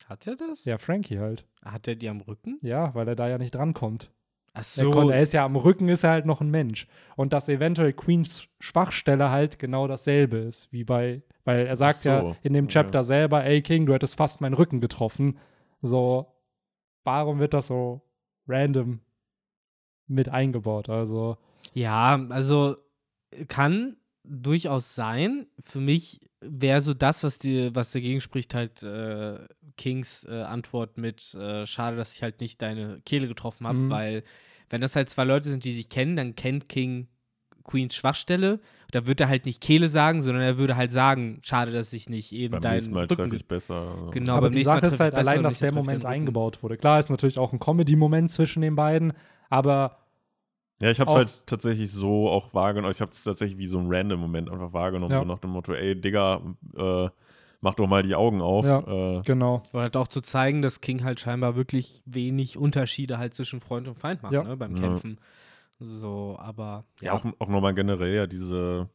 Hat er das? Ja, Frankie halt. Hat er die am Rücken? Ja, weil er da ja nicht drankommt. Ach Er, so. kon- er ist ja am Rücken, ist er halt noch ein Mensch. Und dass eventuell Queens Schwachstelle halt genau dasselbe ist, wie bei, weil er sagt so, ja in dem. Chapter selber, ey King, du hättest fast meinen Rücken getroffen. So, warum wird das so random mit eingebaut? Also, Ja, also kann durchaus sein. Für mich wäre so das, was, die, was dagegen spricht, halt äh, Kings äh, Antwort mit äh, Schade, dass ich halt nicht deine Kehle getroffen habe, Mhm. weil wenn das halt zwei Leute sind, die sich kennen, dann kennt King Queens Schwachstelle. Da wird er halt nicht Kehle sagen, sondern er würde halt sagen, schade, dass ich nicht eben Beim deinen nächsten Mal treffe ich besser. Also. Genau, aber beim die Sache ist halt allein, dass der Moment eingebaut wurde. Klar, ist natürlich auch ein Comedy-Moment zwischen den beiden, aber Ja, ich habe es halt tatsächlich so auch wahrgenommen. Ich habe es tatsächlich wie so ein random Moment einfach wahrgenommen. Ja. So nach dem Motto, ey, Digga, äh, mach doch mal die Augen auf. Ja. Äh, genau. Und halt auch zu zeigen, dass King halt scheinbar wirklich wenig Unterschiede halt zwischen Freund und Feind macht, Ja. ne, beim Ja. Kämpfen. So, aber ja, auch, auch nochmal generell ja diese,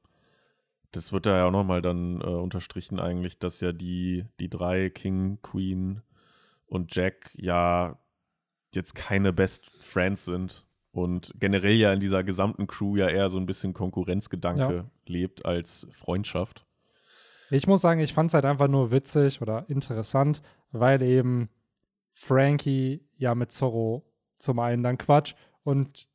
das wird da ja auch nochmal dann äh, unterstrichen eigentlich, dass ja die, die drei, King, Queen und Jack, ja jetzt keine Best Friends sind und generell ja in dieser gesamten Crew ja eher so ein bisschen Konkurrenzgedanke Ja. lebt als Freundschaft. Ich muss sagen, ich fand es halt einfach nur witzig oder interessant, weil eben Frankie ja mit Zorro zum einen dann Quatsch und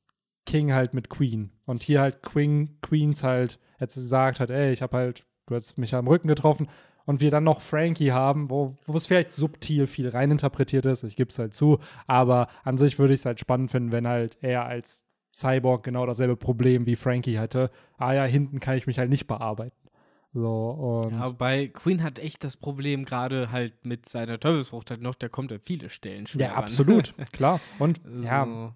King halt mit Queen. Und hier halt Queen, Queens halt jetzt gesagt hat, ey, ich habe halt, du hast mich am Rücken getroffen. Und wir dann noch Frankie haben, wo, wo es vielleicht subtil viel reininterpretiert ist, ich gebe es halt zu, aber an sich würde ich es halt spannend finden, wenn halt er als Cyborg genau dasselbe Problem wie Frankie hätte. Ah ja, hinten kann ich mich halt nicht bearbeiten. So, und Ja, bei Queen hat echt das Problem, gerade halt mit seiner Teufelsfrucht halt noch, der kommt an viele Stellen schwer Ja, ran. absolut, klar. Und so. ja,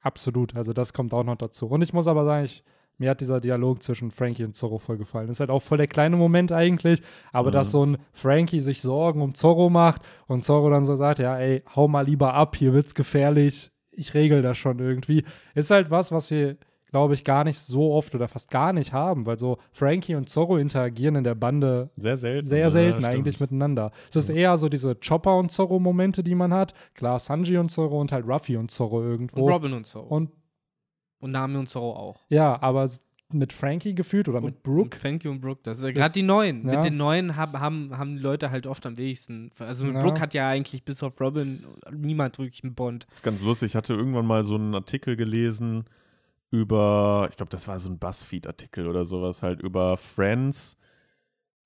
absolut. Also das kommt auch noch dazu. Und ich muss aber sagen, ich, mir hat dieser Dialog zwischen Frankie und Zorro voll gefallen. ist halt auch voll der kleine Moment eigentlich, aber Mhm. dass so ein Frankie sich Sorgen um Zorro macht und Zorro dann so sagt, ja, ey, hau mal lieber ab, hier wird's gefährlich, ich regel das schon irgendwie, ist halt was, was wir glaube ich, gar nicht so oft oder fast gar nicht haben, weil so Frankie und Zorro interagieren in der Bande Sehr selten. sehr ja, selten stimmt. eigentlich miteinander. Es ist eher so diese Chopper und Zorro-Momente, die man hat. Klar, Sanji und Zorro und halt Ruffy und Zorro irgendwo. Und Robin und Zorro. Und, Und Nami und Zorro auch. ja, aber mit Frankie gefühlt oder mit Und Brooke. Thank you und Brooke. Das ist ja gerade die Neuen. ja. Mit den Neuen hab, haben, haben die Leute halt oft am wenigsten. Also mit Ja. Brooke hat ja eigentlich bis auf Robin niemand wirklich einen Bond. Das ist ganz lustig. Ich hatte irgendwann mal so einen Artikel gelesen über, ich glaube, das war so ein Buzzfeed-Artikel oder sowas, halt über Friends,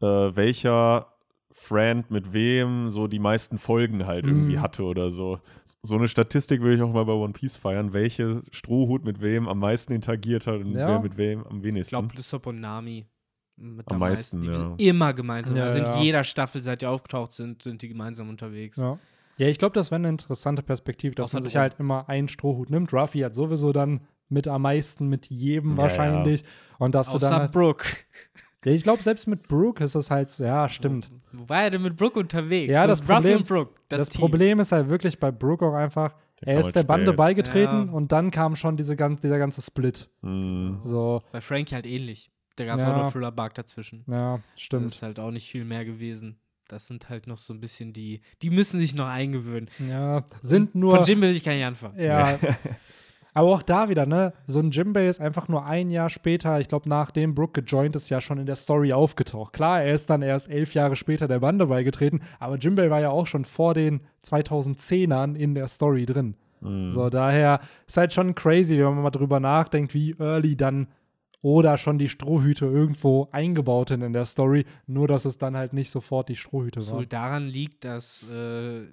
äh, welcher Friend mit wem so die meisten Folgen halt irgendwie Mhm. hatte oder so. So eine Statistik würde ich auch mal bei One Piece feiern, welche Strohhut mit wem am meisten interagiert hat und Ja. wer mit wem am Ich wenigsten. glaube, Lissop und Nami. Mit Am meisten, meisten. Die ja. sind immer gemeinsam. Ja, also in ja. jeder Staffel, seit die aufgetaucht sind, sind die gemeinsam unterwegs. Ja. Ja, ich glaube, das wäre eine interessante Perspektive, dass Außer man sich halt immer einen Strohhut nimmt. Ruffy hat sowieso dann mit am meisten, mit jedem Ja, wahrscheinlich. Und dass du Außer dann. Halt, Brooke. ja, ich glaube, selbst mit Brooke ist es halt so, ja, stimmt. Wo war er denn mit Brooke unterwegs? Ja, So das Problem- Brooke. Das, Das. Problem ist halt wirklich bei Brooke auch einfach, Der er ist der Bande spät. beigetreten Ja. und dann kam schon diese gan dieser ganze Split. Mhm. So, Bei Frankie halt ähnlich. Da gab es Ja. auch noch Thriller Bark dazwischen. ja, Das stimmt. ist halt auch nicht viel mehr gewesen. Das sind halt noch so ein bisschen die, die müssen sich noch eingewöhnen. Ja, sind nur. Von Jimmy will ich gar nicht anfangen. Ja. Aber auch da wieder, ne? So ein Jimbei ist einfach nur ein Jahr später, ich glaube, nachdem Brooke gejoint ist, ja schon in der Story aufgetaucht. Klar, er ist dann erst elf Jahre später der Bande beigetreten, aber Jimbei war ja auch schon vor den 2010ern in der Story drin. Mhm. So, daher ist halt schon crazy, wenn man mal drüber nachdenkt, wie early dann oder schon die Strohhüte irgendwo eingebaut sind in der Story, nur dass es dann halt nicht sofort die Strohhüte Was waren. wohl daran liegt, dass äh,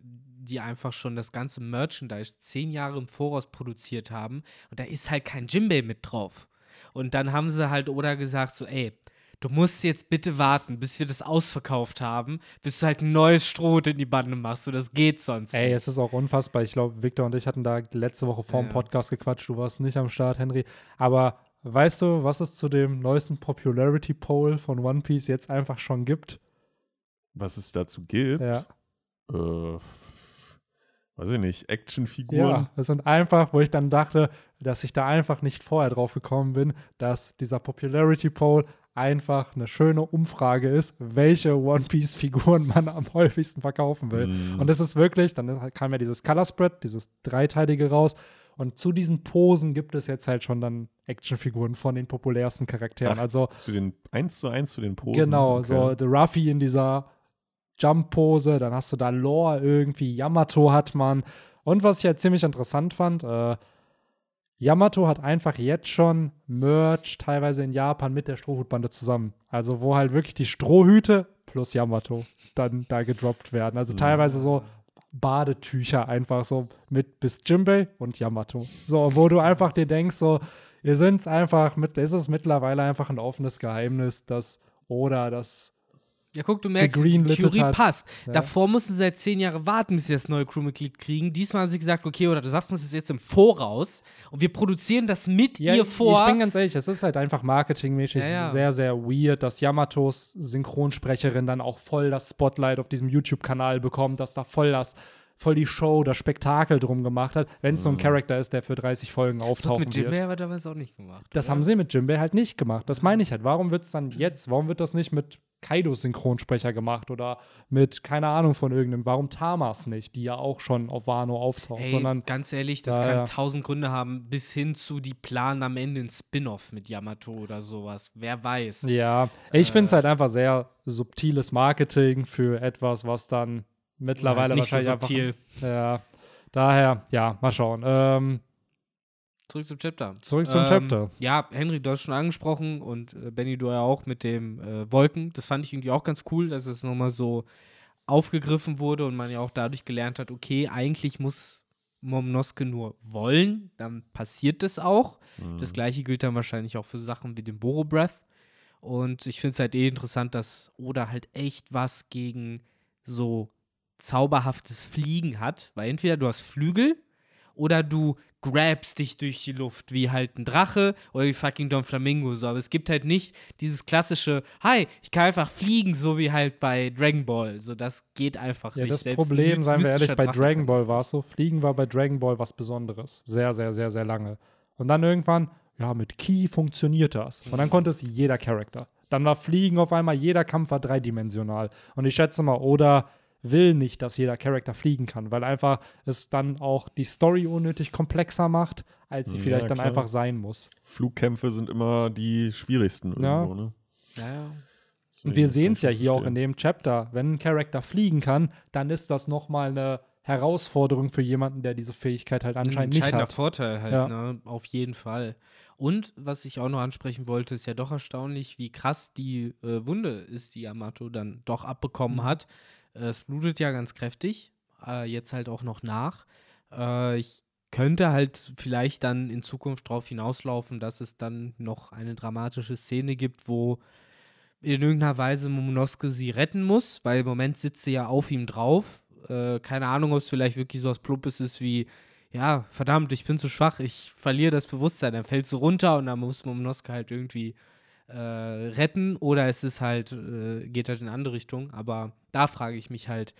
die einfach schon das ganze Merchandise zehn Jahre im Voraus produziert haben und da ist halt kein Jimbei mit drauf. Und dann haben sie halt Oda gesagt, so, ey, du musst jetzt bitte warten, bis wir das ausverkauft haben, bis du halt ein neues Strohhut in die Bande machst. So, das geht sonst Ey, es ist auch unfassbar. Ich glaube, Victor und ich hatten da letzte Woche vor dem Ja. Podcast gequatscht. Du warst nicht am Start, Henry. Aber weißt du, was es zu dem neuesten Popularity Poll von One Piece jetzt einfach schon gibt? Was es dazu gibt, Ja. äh, weiß ich nicht, Actionfiguren. Ja, es sind einfach, wo ich dann dachte, dass ich da einfach nicht vorher drauf gekommen bin, dass dieser Popularity Poll einfach eine schöne Umfrage ist, welche One Piece-Figuren man am häufigsten verkaufen will. Mhm. Und es ist wirklich, dann kam ja dieses Color Spread, dieses dreiteilige raus. Und zu diesen Posen gibt es jetzt halt schon dann Actionfiguren von den populärsten Charakteren. Ach, also Zu den 1 zu 1 zu den Posen. genau, Okay. so The Ruffy in dieser Jump-Pose, dann hast du da Lore irgendwie, Yamato hat man. Und was ich halt ziemlich interessant fand, äh, Yamato hat einfach jetzt schon Merch teilweise in Japan mit der Strohhutbande zusammen. Also wo halt wirklich die Strohhüte plus Yamato dann da gedroppt werden. Also teilweise so Badetücher einfach so mit bis Jimbei und Yamato. So, wo du einfach dir denkst, so, ihr sind einfach mit, ist es mittlerweile einfach ein offenes Geheimnis, dass oder das Ja, guck, du merkst, die Theorie hat. passt. Ja. Davor mussten sie seit zehn Jahren warten, bis sie das neue Crewmitglied kriegen. Diesmal haben sie gesagt, okay, oder du sagst uns das jetzt im Voraus und wir produzieren das mit Ja, ihr vor. Ich bin ganz ehrlich, es ist halt einfach marketingmäßig ja. sehr, sehr weird, dass Yamatos Synchronsprecherin dann auch voll das Spotlight auf diesem YouTube-Kanal bekommt, dass da voll das, voll die Show, das Spektakel drum gemacht hat, wenn es so ein Charakter ist, der für 30 Folgen das hat auftauchen mit Jimbei wird. aber damals auch nicht gemacht. Das oder? haben sie mit Jimbei halt nicht gemacht. Das meine ich halt. Warum wird es dann jetzt, warum wird das nicht mit Kaidos Synchronsprecher gemacht oder mit, keine Ahnung von irgendeinem, warum Tamas nicht, die ja auch schon auf Wano auftaucht, Ey, sondern ganz ehrlich, das Ja, kann tausend Gründe haben, bis hin zu die planen am Ende ein Spin-off mit Yamato oder sowas. Wer weiß. Ja, ich finde es Äh. halt einfach sehr subtiles Marketing für etwas, was dann mittlerweile Ja, nicht so wahrscheinlich subtil. einfach. Ja, daher, ja, mal schauen. Ähm, Zurück zum Chapter. Zurück zum Chapter. Ja, Henry, du hast schon angesprochen und äh, Benny, du ja auch mit dem äh, Wolken. Das fand ich irgendwie auch ganz cool, dass es nochmal so aufgegriffen wurde und man ja auch dadurch gelernt hat, okay, eigentlich muss Momonosuke nur wollen, dann passiert das auch. Mhm. Das gleiche gilt dann wahrscheinlich auch für Sachen wie den Boro Breath. Und ich finde es halt eh interessant, dass Oda halt echt was gegen so zauberhaftes Fliegen hat. Weil entweder du hast Flügel oder du grabst dich durch die Luft, wie halt ein Drache oder wie fucking Don Flamingo. So. Aber es gibt halt nicht dieses klassische, hi, ich kann einfach fliegen, so wie halt bei Dragon Ball. So, das geht einfach ja, nicht. das Selbst Problem, seien wir ehrlich, bei Drache Dragon Ball war es so. Fliegen war bei Dragon Ball was Besonderes. Sehr, sehr, sehr, sehr lange. Und dann irgendwann, ja, mit Ki funktioniert das. Und dann konnte es jeder Charakter. Dann war Fliegen auf einmal, jeder Kampf war dreidimensional. Und ich schätze mal, Oda will nicht, dass jeder Charakter fliegen kann, weil einfach es dann auch die Story unnötig komplexer macht, als sie Ja, vielleicht dann klar. einfach sein muss. Flugkämpfe sind immer die schwierigsten Ja. irgendwo, ne? Ja, ja. Und wir sehen es ja hier auch verstehen. in dem Chapter. Wenn ein Charakter fliegen kann, dann ist das nochmal eine Herausforderung für jemanden, der diese Fähigkeit halt anscheinend ein nicht entscheidender hat. Vorteil halt, Ja. ne? Auf jeden Fall. Und was ich auch noch ansprechen wollte, ist ja doch erstaunlich, wie krass die äh, Wunde ist, die Yamato dann doch abbekommen Mhm. hat. Es blutet ja ganz kräftig, äh, jetzt halt auch noch nach. Äh, ich könnte halt vielleicht dann in Zukunft darauf hinauslaufen, dass es dann noch eine dramatische Szene gibt, wo in irgendeiner Weise Momonosuke sie retten muss, weil im Moment sitzt sie ja auf ihm drauf. Äh, keine Ahnung, ob es vielleicht wirklich so was Plumpes ist wie, ja, verdammt, ich bin zu schwach, ich verliere das Bewusstsein, dann fällt sie runter und dann muss Momonosuke halt irgendwie äh, retten oder es ist halt, äh, geht halt in eine andere Richtung. Aber da frage ich mich halt,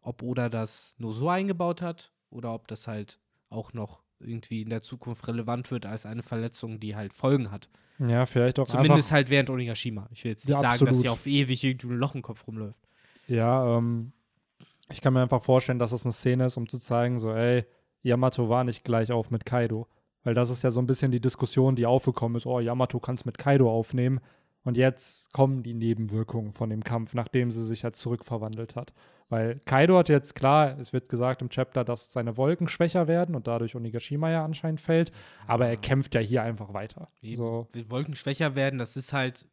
ob Oda das nur so eingebaut hat oder ob das halt auch noch irgendwie in der Zukunft relevant wird als eine Verletzung, die halt Folgen hat. Ja, vielleicht auch Zumindest halt während Onigashima. Ich will jetzt nicht Ja, sagen, dass sie absolut. auf ewig irgendwie ein Loch im Kopf rumläuft. Ja, ähm, ich kann mir einfach vorstellen, dass das eine Szene ist, um zu zeigen, so, ey, Yamato war nicht gleich auf mit Kaido. Weil das ist ja so ein bisschen die Diskussion, die aufgekommen ist, oh, Yamato kann es mit Kaido aufnehmen. Und jetzt kommen die Nebenwirkungen von dem Kampf, nachdem sie sich halt zurückverwandelt hat. Weil Kaido hat jetzt klar, es wird gesagt im Chapter, dass seine Wolken schwächer werden und dadurch Onigashima ja anscheinend fällt. Aber er kämpft ja hier einfach weiter. Eben. So, Wir wollten schwächer werden, das ist halt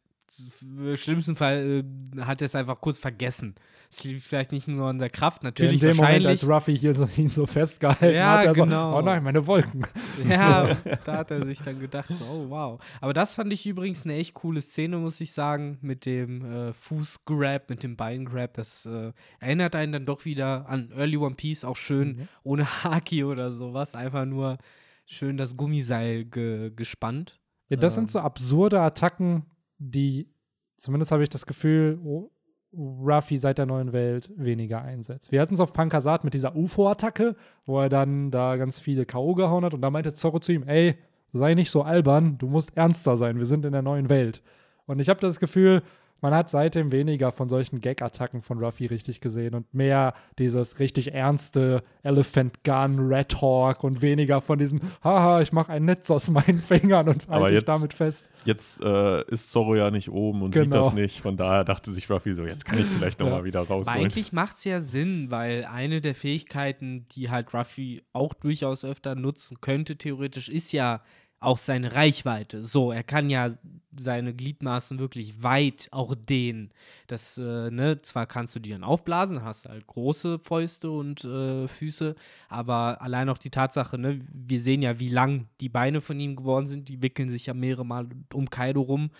schlimmsten Fall äh, hat er es einfach kurz vergessen. Es liegt vielleicht nicht nur an der Kraft, natürlich in dem Moment, als Ruffy hier so, ihn so festgehalten Ja, hat, er genau. so, oh nein, meine Wolken. Ja, da hat er sich dann gedacht, so, oh wow. Aber das fand ich übrigens eine echt coole Szene, muss ich sagen, mit dem äh, Fußgrab, mit dem Beingrab. Das äh, erinnert einen dann doch wieder an Early One Piece, auch schön Mhm. ohne Haki oder sowas. Einfach nur schön das Gummiseil ge gespannt. Ja, das Ähm. sind so absurde Attacken, die, zumindest habe ich das Gefühl, oh, Ruffy seit der neuen Welt weniger einsetzt. Wir hatten es auf Pankasat mit dieser UFO-Attacke, wo er dann da ganz viele K.O. gehauen hat und da meinte Zorro zu ihm, ey, sei nicht so albern, du musst ernster sein, wir sind in der neuen Welt. Und ich habe das Gefühl, man hat seitdem weniger von solchen Gag-Attacken von Ruffy richtig gesehen und mehr dieses richtig ernste Elephant Gun, Red Hawk und weniger von diesem, haha, ich mache ein Netz aus meinen Fingern und halte dich jetzt- damit fest. Jetzt äh, ist Zorro ja nicht oben und sieht Genau. das nicht. Von daher dachte sich Ruffy so, jetzt kann ich es vielleicht nochmal Ja. wieder Aber rausholen. eigentlich macht es ja Sinn, weil eine der Fähigkeiten, die halt Ruffy auch durchaus öfter nutzen könnte, theoretisch, ist ja auch seine Reichweite. So, er kann ja seine Gliedmaßen wirklich weit auch dehnen. Das, äh, ne, zwar kannst du die dann aufblasen, hast halt große Fäuste und äh, Füße, aber allein auch die Tatsache, ne, wir sehen ja, wie lang die Beine von ihm geworden sind, die wickeln sich ja mehrere Mal um Kaido rum.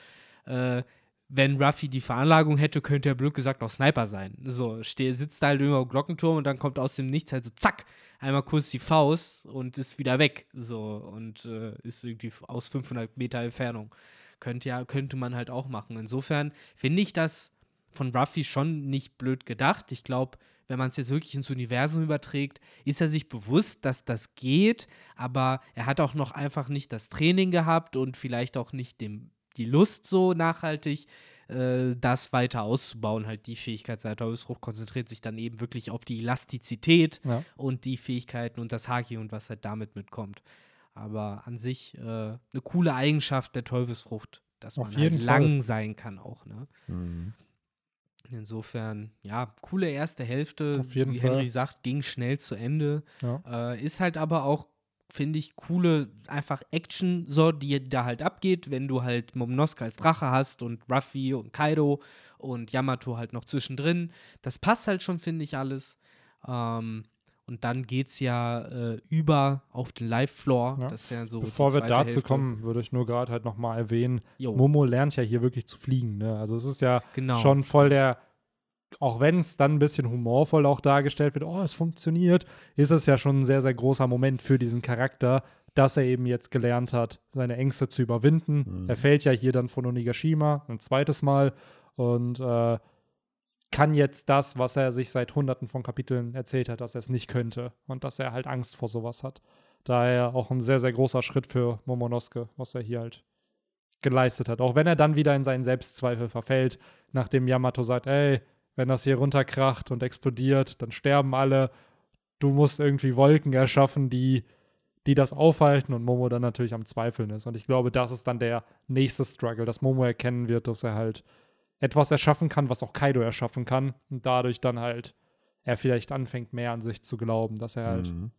Äh, wenn Ruffy die Veranlagung hätte, könnte er blöd gesagt auch Sniper sein. So, steh, sitzt da halt irgendwo am Glockenturm und dann kommt aus dem Nichts halt so zack, einmal kurz die Faust und ist wieder weg. So, und äh, ist irgendwie aus 500 Meter Entfernung. Könnte ja, könnte man halt auch machen. Insofern finde ich das von Ruffy schon nicht blöd gedacht. Ich glaube, wenn man es jetzt wirklich ins Universum überträgt, ist er sich bewusst, dass das geht, aber er hat auch noch einfach nicht das Training gehabt und vielleicht auch nicht dem, die Lust so nachhaltig, äh, das weiter auszubauen. Halt die Fähigkeit seiner Teufelsfrucht konzentriert sich dann eben wirklich auf die Elastizität Ja. und die Fähigkeiten und das Haki und was halt damit mitkommt. Aber an sich äh, eine coole Eigenschaft der Teufelsfrucht, dass Auf man jeden halt Fall. lang sein kann auch, ne? Mhm. Insofern, ja, coole erste Hälfte. Auf jeden Wie Fall. Henry sagt, ging schnell zu Ende. Ja. Äh, ist halt aber auch, finde ich, coole, einfach Action, so, die da halt abgeht, wenn du halt Momonosuke als Drache hast und Ruffy und Kaido und Yamato halt noch zwischendrin. Das passt halt schon, finde ich, alles. Ähm, und dann geht's ja äh, über auf den Live-Floor. Ja. Das ist ja so. Bevor wir dazu Hälfte. kommen, würde ich nur gerade halt nochmal erwähnen, Jo, Momo lernt ja hier wirklich zu fliegen. Ne? Also es ist ja genau. schon voll der, auch wenn es dann ein bisschen humorvoll auch dargestellt wird, oh, es funktioniert, ist es ja schon ein sehr, sehr großer Moment für diesen Charakter, dass er eben jetzt gelernt hat, seine Ängste zu überwinden. Mhm. Er fällt ja hier dann von Onigashima ein zweites Mal und äh, kann jetzt das, was er sich seit hunderten von Kapiteln erzählt hat, dass er es nicht könnte und dass er halt Angst vor sowas hat. Daher auch ein sehr, sehr großer Schritt für Momonosuke, was er hier halt geleistet hat. Auch wenn er dann wieder in seinen Selbstzweifel verfällt, nachdem Yamato sagt, ey, wenn das hier runterkracht und explodiert, dann sterben alle. Du musst irgendwie Wolken erschaffen, die, die das aufhalten und Momo dann natürlich am Zweifeln ist. Und ich glaube, das ist dann der nächste Struggle, dass Momo erkennen wird, dass er halt etwas erschaffen kann, was auch Kaido erschaffen kann. Und dadurch dann halt er vielleicht anfängt, mehr an sich zu glauben, dass er halt. Mhm.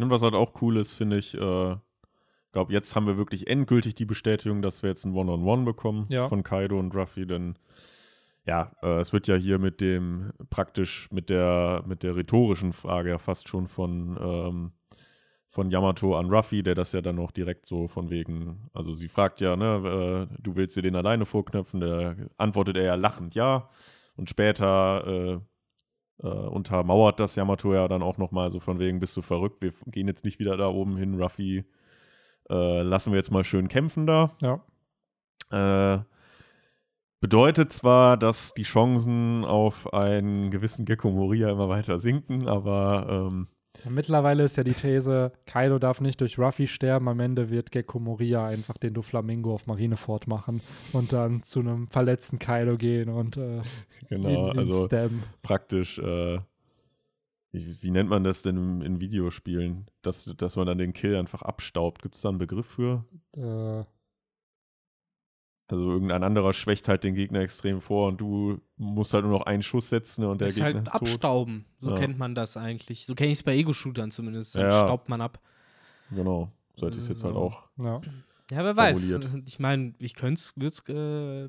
Und was halt auch cool ist, finde ich, äh, glaube, jetzt haben wir wirklich endgültig die Bestätigung, dass wir jetzt ein One-on-One bekommen Ja. von Kaido und Ruffy, denn ja, äh, es wird ja hier mit dem praktisch mit der mit der rhetorischen Frage ja fast schon von ähm, von Yamato an Ruffy, der das ja dann noch direkt so von wegen, also sie fragt ja, ne, äh, du willst dir den alleine vorknöpfen, der antwortet er ja lachend ja und später äh, äh, untermauert das Yamato ja dann auch nochmal so von wegen, bist du verrückt, wir gehen jetzt nicht wieder da oben hin, Ruffy, äh, lassen wir jetzt mal schön kämpfen da. Ja. Äh, bedeutet zwar, dass die Chancen auf einen gewissen Gecko Moria immer weiter sinken, aber ähm, Mittlerweile ist ja die These, Kaido darf nicht durch Ruffy sterben. Am Ende wird Gecko Moria einfach den Doflamingo auf Marineford machen und dann zu einem verletzten Kaido gehen und äh, genau, ihn, ihn also stabben. praktisch, äh, wie, wie nennt man das denn in, in Videospielen? Dass, dass man dann den Kill einfach abstaubt. Gibt es da einen Begriff für? Äh, Also irgendein anderer schwächt halt den Gegner extrem vor und du musst halt nur noch einen Schuss setzen und der ist Gegner halt ist tot. abstauben. So Ja. kennt man das eigentlich. So kenne ich es bei Ego-Shootern zumindest. Dann Ja. staubt man ab. Genau, sollte ich es jetzt halt So. auch. ja. Ja, wer weiß. Formuliert. Ich meine, ich könnte es, würde es äh,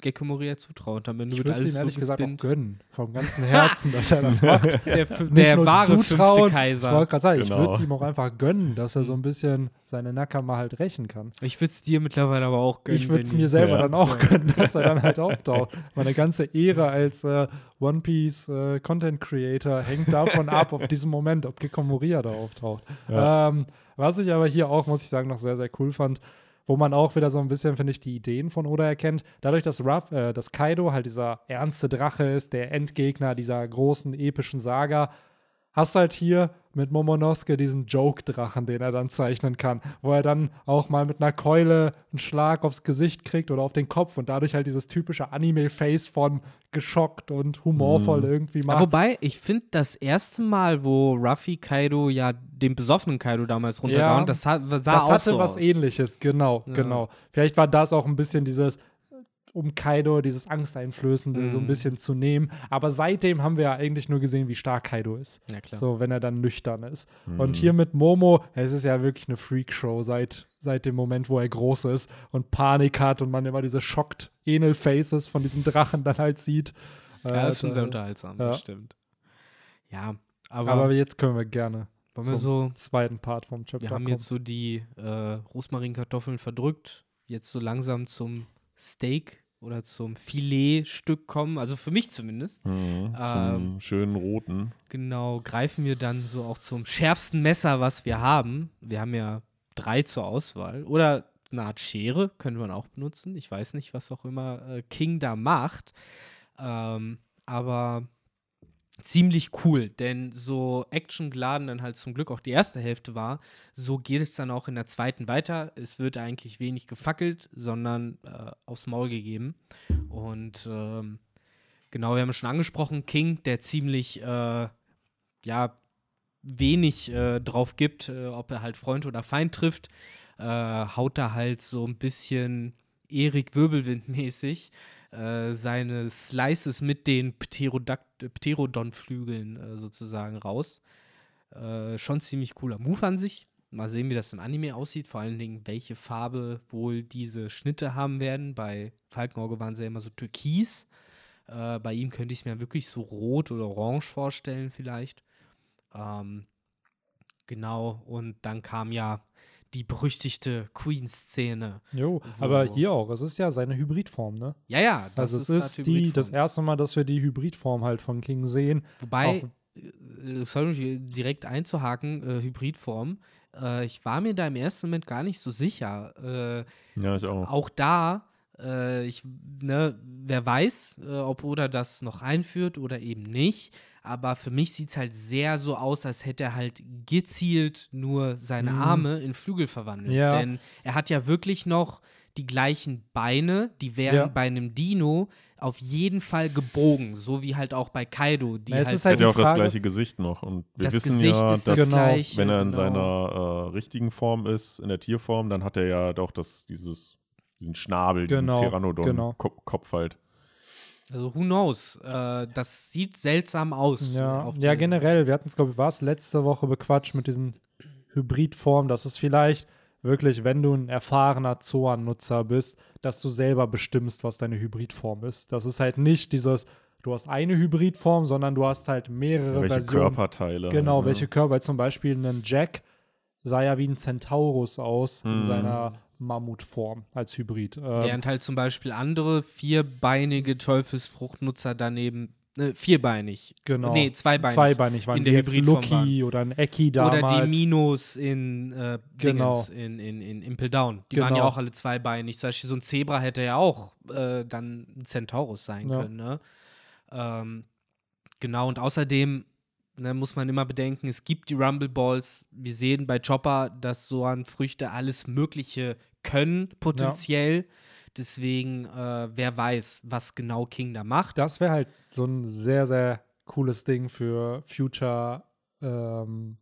Gecko Moria zutrauen. Am Ende Ich würde es alles ihm ehrlich so gesagt auch gönnen. Vom ganzen Herzen, dass er das macht. Der, der wahre fünfte zutrauen. Ich Kaiser. wollte gerade sagen, ich Genau. würde es ihm auch einfach gönnen, dass er so ein bisschen seine Nakama halt rächen kann. Ich würde es dir mittlerweile aber auch gönnen. ich würde es mir selber dann auch gönnen, dass er dann halt auftaucht. Meine ganze Ehre als äh, One Piece äh, Content Creator hängt davon ab, auf diesen Moment, ob Gekko Moria da auftaucht. Ja. Ähm, was ich aber hier auch, muss ich sagen, noch sehr, sehr cool fand, wo man auch wieder so ein bisschen, finde ich, die Ideen von Oda erkennt. Dadurch, dass, Ruff, äh, dass Kaido halt dieser ernste Drache ist, der Endgegner dieser großen epischen Saga, hast halt hier mit Momonosuke diesen Joke-Drachen, den er dann zeichnen kann, wo er dann auch mal mit einer Keule einen Schlag aufs Gesicht kriegt oder auf den Kopf und dadurch halt dieses typische Anime-Face von geschockt und humorvoll Mhm. irgendwie Ja, macht. wobei, ich finde das erste Mal, wo Ruffy Kaido ja den besoffenen Kaido damals runtergehauen, Ja, das hat, sah das auch hatte so was aus. ähnliches, genau, Ja. genau. Vielleicht war das auch ein bisschen dieses um Kaido dieses Angsteinflößende so ein Mhm. bisschen zu nehmen. Aber seitdem haben wir ja eigentlich nur gesehen, wie stark Kaido ist. Ja, klar. So, wenn er dann nüchtern ist. Mhm. Und hier mit Momo, es ist ja wirklich eine Freakshow seit, seit dem Moment, wo er groß ist und Panik hat und man immer diese schockt Enel Faces von diesem Drachen dann halt sieht. ja, Äh, ist schon sehr unterhaltsam, ja. das stimmt. Ja, aber, Aber jetzt können wir gerne wollen wir zum so, zweiten Part vom Chapter wir haben kommen. jetzt so die äh, Rosmarinkartoffeln verdrückt, jetzt so langsam zum Steak oder zum Filetstück kommen, also für mich zumindest. Mhm. Ähm, Zum schönen roten. Genau, greifen wir dann so auch zum schärfsten Messer, was wir haben. Wir haben ja drei zur Auswahl. Oder eine Art Schere könnte man auch benutzen. Ich weiß nicht, was auch immer äh, King da macht. Ähm, aber ziemlich cool, denn so actiongeladen dann halt zum Glück auch die erste Hälfte war, so geht es dann auch in der zweiten weiter. Es wird eigentlich wenig gefackelt, sondern äh, aufs Maul gegeben. Und ähm, genau, wir haben es schon angesprochen, King, der ziemlich, äh, ja, wenig äh, drauf gibt, äh, ob er halt Freund oder Feind trifft, äh, haut da halt so ein bisschen Erik Wirbelwind-mäßig äh, seine Slices mit den Pterodon-Flügeln äh, sozusagen raus. Äh, schon ziemlich cooler Move an sich. Mal sehen, wie das im Anime aussieht. Vor allen Dingen, welche Farbe wohl diese Schnitte haben werden. Bei Falkenauge waren sie ja immer so türkis. Äh, bei ihm könnte ich es mir wirklich so rot oder orange vorstellen, vielleicht. Ähm, genau, und dann kam ja die berüchtigte Queen-Szene. Jo, aber hier auch, es ist ja seine Hybridform, ne? Ja, ja, das also es ist, die, das erste Mal, dass wir die Hybridform halt von King sehen. Wobei, Auch- äh, sorry, direkt einzuhaken, äh, Hybridform. Äh, ich war mir da im ersten Moment gar nicht so sicher. Äh, Ja, ich auch. auch da, äh, ich, ne, wer weiß, äh, ob Oda das noch einführt oder eben nicht. Aber für mich sieht es halt sehr so aus, als hätte er halt gezielt nur seine Mhm. Arme in Flügel verwandelt. Ja. Denn er hat ja wirklich noch die gleichen Beine, die wären Ja. bei einem Dino auf jeden Fall gebogen, so wie halt auch bei Kaido. Die Na, es halt ist Er halt hat ja auch das gleiche Gesicht noch. Und wir das wissen Gesicht ja, ist dass das Genau. gleiche. wenn er in genau. seiner äh, richtigen Form ist, in der Tierform, dann hat er ja doch das, dieses, diesen Schnabel, Genau, diesen genau. Pteranodon-Kopf halt. Also who knows? Äh, das sieht seltsam aus. Ja, auf ja generell, wir hatten es, glaube ich, war es letzte Woche bequatscht mit diesen Hybridformen, dass es vielleicht wirklich, wenn du ein erfahrener Zoan-Nutzer bist, dass du selber bestimmst, was deine Hybridform ist. Das ist halt nicht dieses, du hast eine Hybridform, sondern du hast halt mehrere Welche Versionen. Körperteile. Genau, halt, ne? welche Körper. Zum Beispiel ein Jack sah ja wie ein Centaurus aus in Mhm. seiner Mammutform als Hybrid. Ähm, Während halt zum Beispiel andere vierbeinige Teufelsfruchtnutzer daneben, äh, vierbeinig, genau. nee, zweibeinig. Zweibeinig waren in der Hybridform Lucky oder ein Eki damals. Oder die Minos in äh, Genau. Dingens, in, in, in Impel Down. Die waren Genau. ja auch alle zweibeinig. Zum Beispiel so ein Zebra hätte ja auch äh, dann ein Centaurus sein Ja. können. Ne? Ähm, genau, und außerdem ne, muss man immer bedenken, es gibt die Rumble Balls. Wir sehen bei Chopper, dass so an Früchte alles Mögliche können, potenziell. Deswegen, äh, wer weiß, was genau King da macht. Das wäre halt so ein sehr, sehr cooles Ding für Future ähm,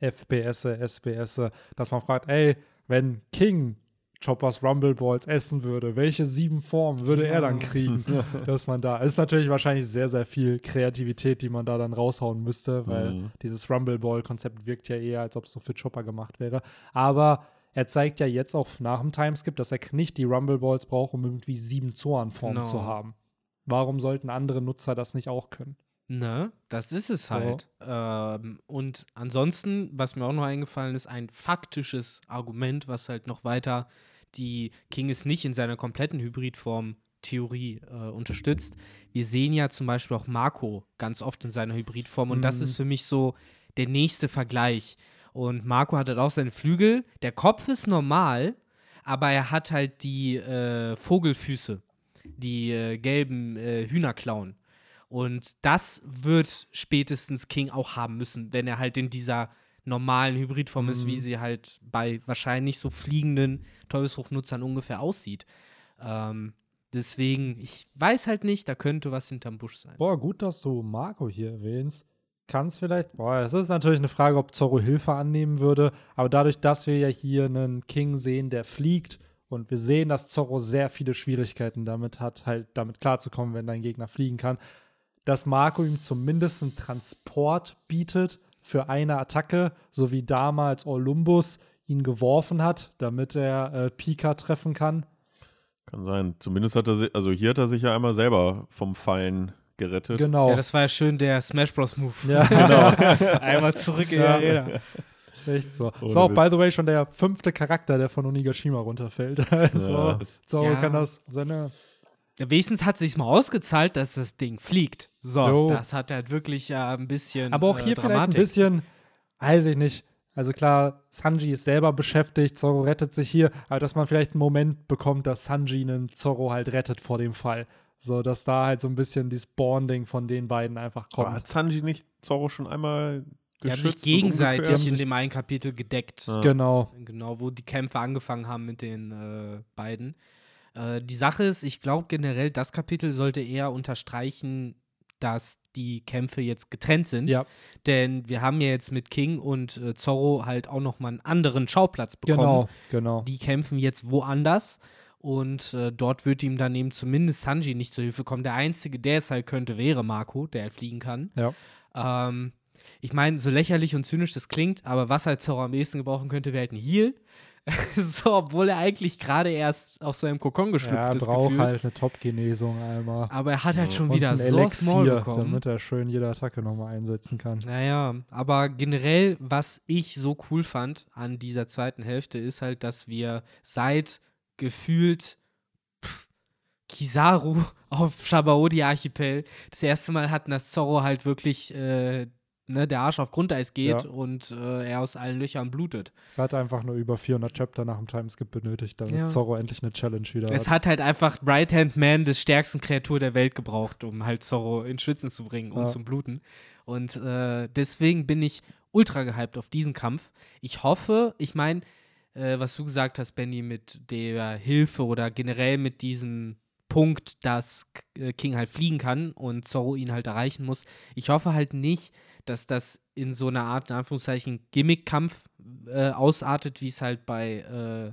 FPS, SBS, dass man fragt, ey, wenn King Choppers Rumble Balls essen würde, welche sieben Formen würde er dann kriegen, dass man da, ist natürlich wahrscheinlich sehr, sehr viel Kreativität, die man da dann raushauen müsste, weil Mhm. dieses Rumble Ball Konzept wirkt ja eher, als ob es so für Chopper gemacht wäre. Aber er zeigt ja jetzt auch nach dem Timeskip, dass er nicht die Rumble Balls braucht, um irgendwie sieben Zoan-Formen Genau. zu haben. Warum sollten andere Nutzer das nicht auch können? Ne, das ist es So. halt. Ähm, und ansonsten, was mir auch noch eingefallen ist, ein faktisches Argument, was halt noch weiter die King ist nicht in seiner kompletten Hybridform Theorie äh, unterstützt. Wir sehen ja zum Beispiel auch Marco ganz oft in seiner Hybridform und das Mhm. ist für mich so der nächste Vergleich. Und Marco hat halt auch seine Flügel. Der Kopf ist normal, aber er hat halt die äh, Vogelfüße, die äh, gelben äh, Hühnerklauen. Und das wird spätestens King auch haben müssen, wenn er halt in dieser normalen Hybridform ist, wie Mhm. sie halt bei wahrscheinlich so fliegenden Teufelsfruchtnutzern ungefähr aussieht. Ähm, deswegen, ich weiß halt nicht, da könnte was hinterm Busch sein. Boah, gut, dass du Marco hier erwähnst. Kann es vielleicht, boah, das ist natürlich eine Frage, ob Zorro Hilfe annehmen würde, aber dadurch, dass wir ja hier einen King sehen, der fliegt und wir sehen, dass Zorro sehr viele Schwierigkeiten damit hat, halt damit klarzukommen, wenn dein Gegner fliegen kann, dass Marco ihm zumindest einen Transport bietet für eine Attacke, so wie damals Olympus ihn geworfen hat, damit er äh, Pika treffen kann. Kann sein. Zumindest hat er sich, also hier hat er sich ja einmal selber vom Fallen gerettet. Genau. Ja, das war ja schön der Smash Bros. Move. Ja, genau. Einmal zurück in Ja. die Arena. Ist echt so. Ohne ist auch, by Witz. the way, schon der fünfte Charakter, der von Onigashima runterfällt. Also, Ja. Zorro Ja. kann das seine. Wenigstens hat es sich mal ausgezahlt, dass das Ding fliegt. So, Jo. das hat halt wirklich ja ein bisschen. Aber auch äh, hier vielleicht ein bisschen, weiß ich nicht. Also klar, Sanji ist selber beschäftigt, Zorro rettet sich hier, aber dass man vielleicht einen Moment bekommt, dass Sanji einen Zorro halt rettet vor dem Fall. So, dass da halt so ein bisschen dieses Bonding von den beiden einfach Aber kommt. hat Sanji nicht Zorro schon einmal Die haben sich gegenseitig in sich- dem einen Kapitel gedeckt. Ja. Genau. Genau, wo die Kämpfe angefangen haben mit den äh, beiden. Äh, die Sache ist, ich glaube generell, das Kapitel sollte eher unterstreichen, dass die Kämpfe jetzt getrennt sind. Ja, Denn wir haben ja jetzt mit King und äh, Zorro halt auch noch mal einen anderen Schauplatz bekommen. genau, genau. Die kämpfen jetzt woanders. Und äh, dort wird ihm dann eben zumindest Sanji nicht zur Hilfe kommen. Der Einzige, der es halt könnte, wäre Marco, der halt fliegen kann. Ja. Ähm, ich meine, so lächerlich und zynisch das klingt, aber was halt Zorro am ehesten gebrauchen könnte, wäre halt ein Heal. so, obwohl er eigentlich gerade erst aus seinem Kokon Ja, geschlüpft er ist. braucht gefühlt. halt eine Top-Genesung einmal. Aber er hat halt Ja. schon Und wieder ein so small bekommen. damit er schön jede Attacke nochmal einsetzen kann. Naja, aber generell, was ich so cool fand an dieser zweiten Hälfte, ist halt, dass wir seit gefühlt pff, Kizaru auf Shabaodi-Archipel das erste Mal hatten, dass Zorro halt wirklich äh, ne, der Arsch auf Grundeis geht Ja. und äh, er aus allen Löchern blutet. Es hat einfach nur über 400 Chapter nach dem Timeskip benötigt, damit Ja. Zorro endlich eine Challenge wieder Es hat. hat halt einfach Right-Hand Man des stärksten Kreatur der Welt gebraucht, um halt Zorro in Schwitzen zu bringen und Ja. zum Bluten. Und äh, deswegen bin ich ultra gehypt auf diesen Kampf. Ich hoffe, ich meine, äh, was du gesagt hast, Benny, mit der Hilfe oder generell mit diesem Punkt, dass äh, King halt fliegen kann und Zorro ihn halt erreichen muss. Ich hoffe halt nicht, dass das in so einer Art, in Anführungszeichen, Gimmick-Kampf äh, ausartet, wie es halt bei äh,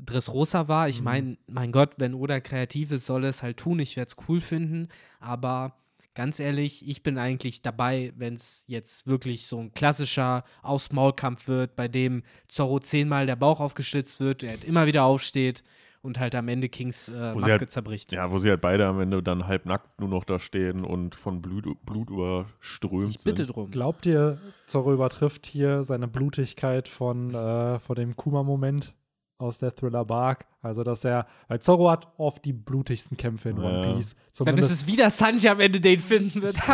Dressrosa war. Ich Mhm. meine, mein Gott, wenn Oda kreativ ist, soll es halt tun. Ich werde es cool finden, aber ganz ehrlich, ich bin eigentlich dabei, wenn es jetzt wirklich so ein klassischer Aufs-Maul-Kampf wird, bei dem Zorro zehnmal der Bauch aufgeschlitzt wird, er halt immer wieder aufsteht und halt am Ende Kings äh, Maske halt- zerbricht. Ja, wo sie halt beide am Ende dann halbnackt nur noch da stehen und von Blut, Blut überströmt Ich bitte sind. drum. Glaubt ihr, Zorro übertrifft hier seine Blutigkeit von, äh, von dem Kuma-Moment aus der Thriller Bark? Also, dass er, weil Zorro hat oft die blutigsten Kämpfe in Ja. One Piece. Dann ist Zumindest, es wieder Sanji am Ende, den finden wird.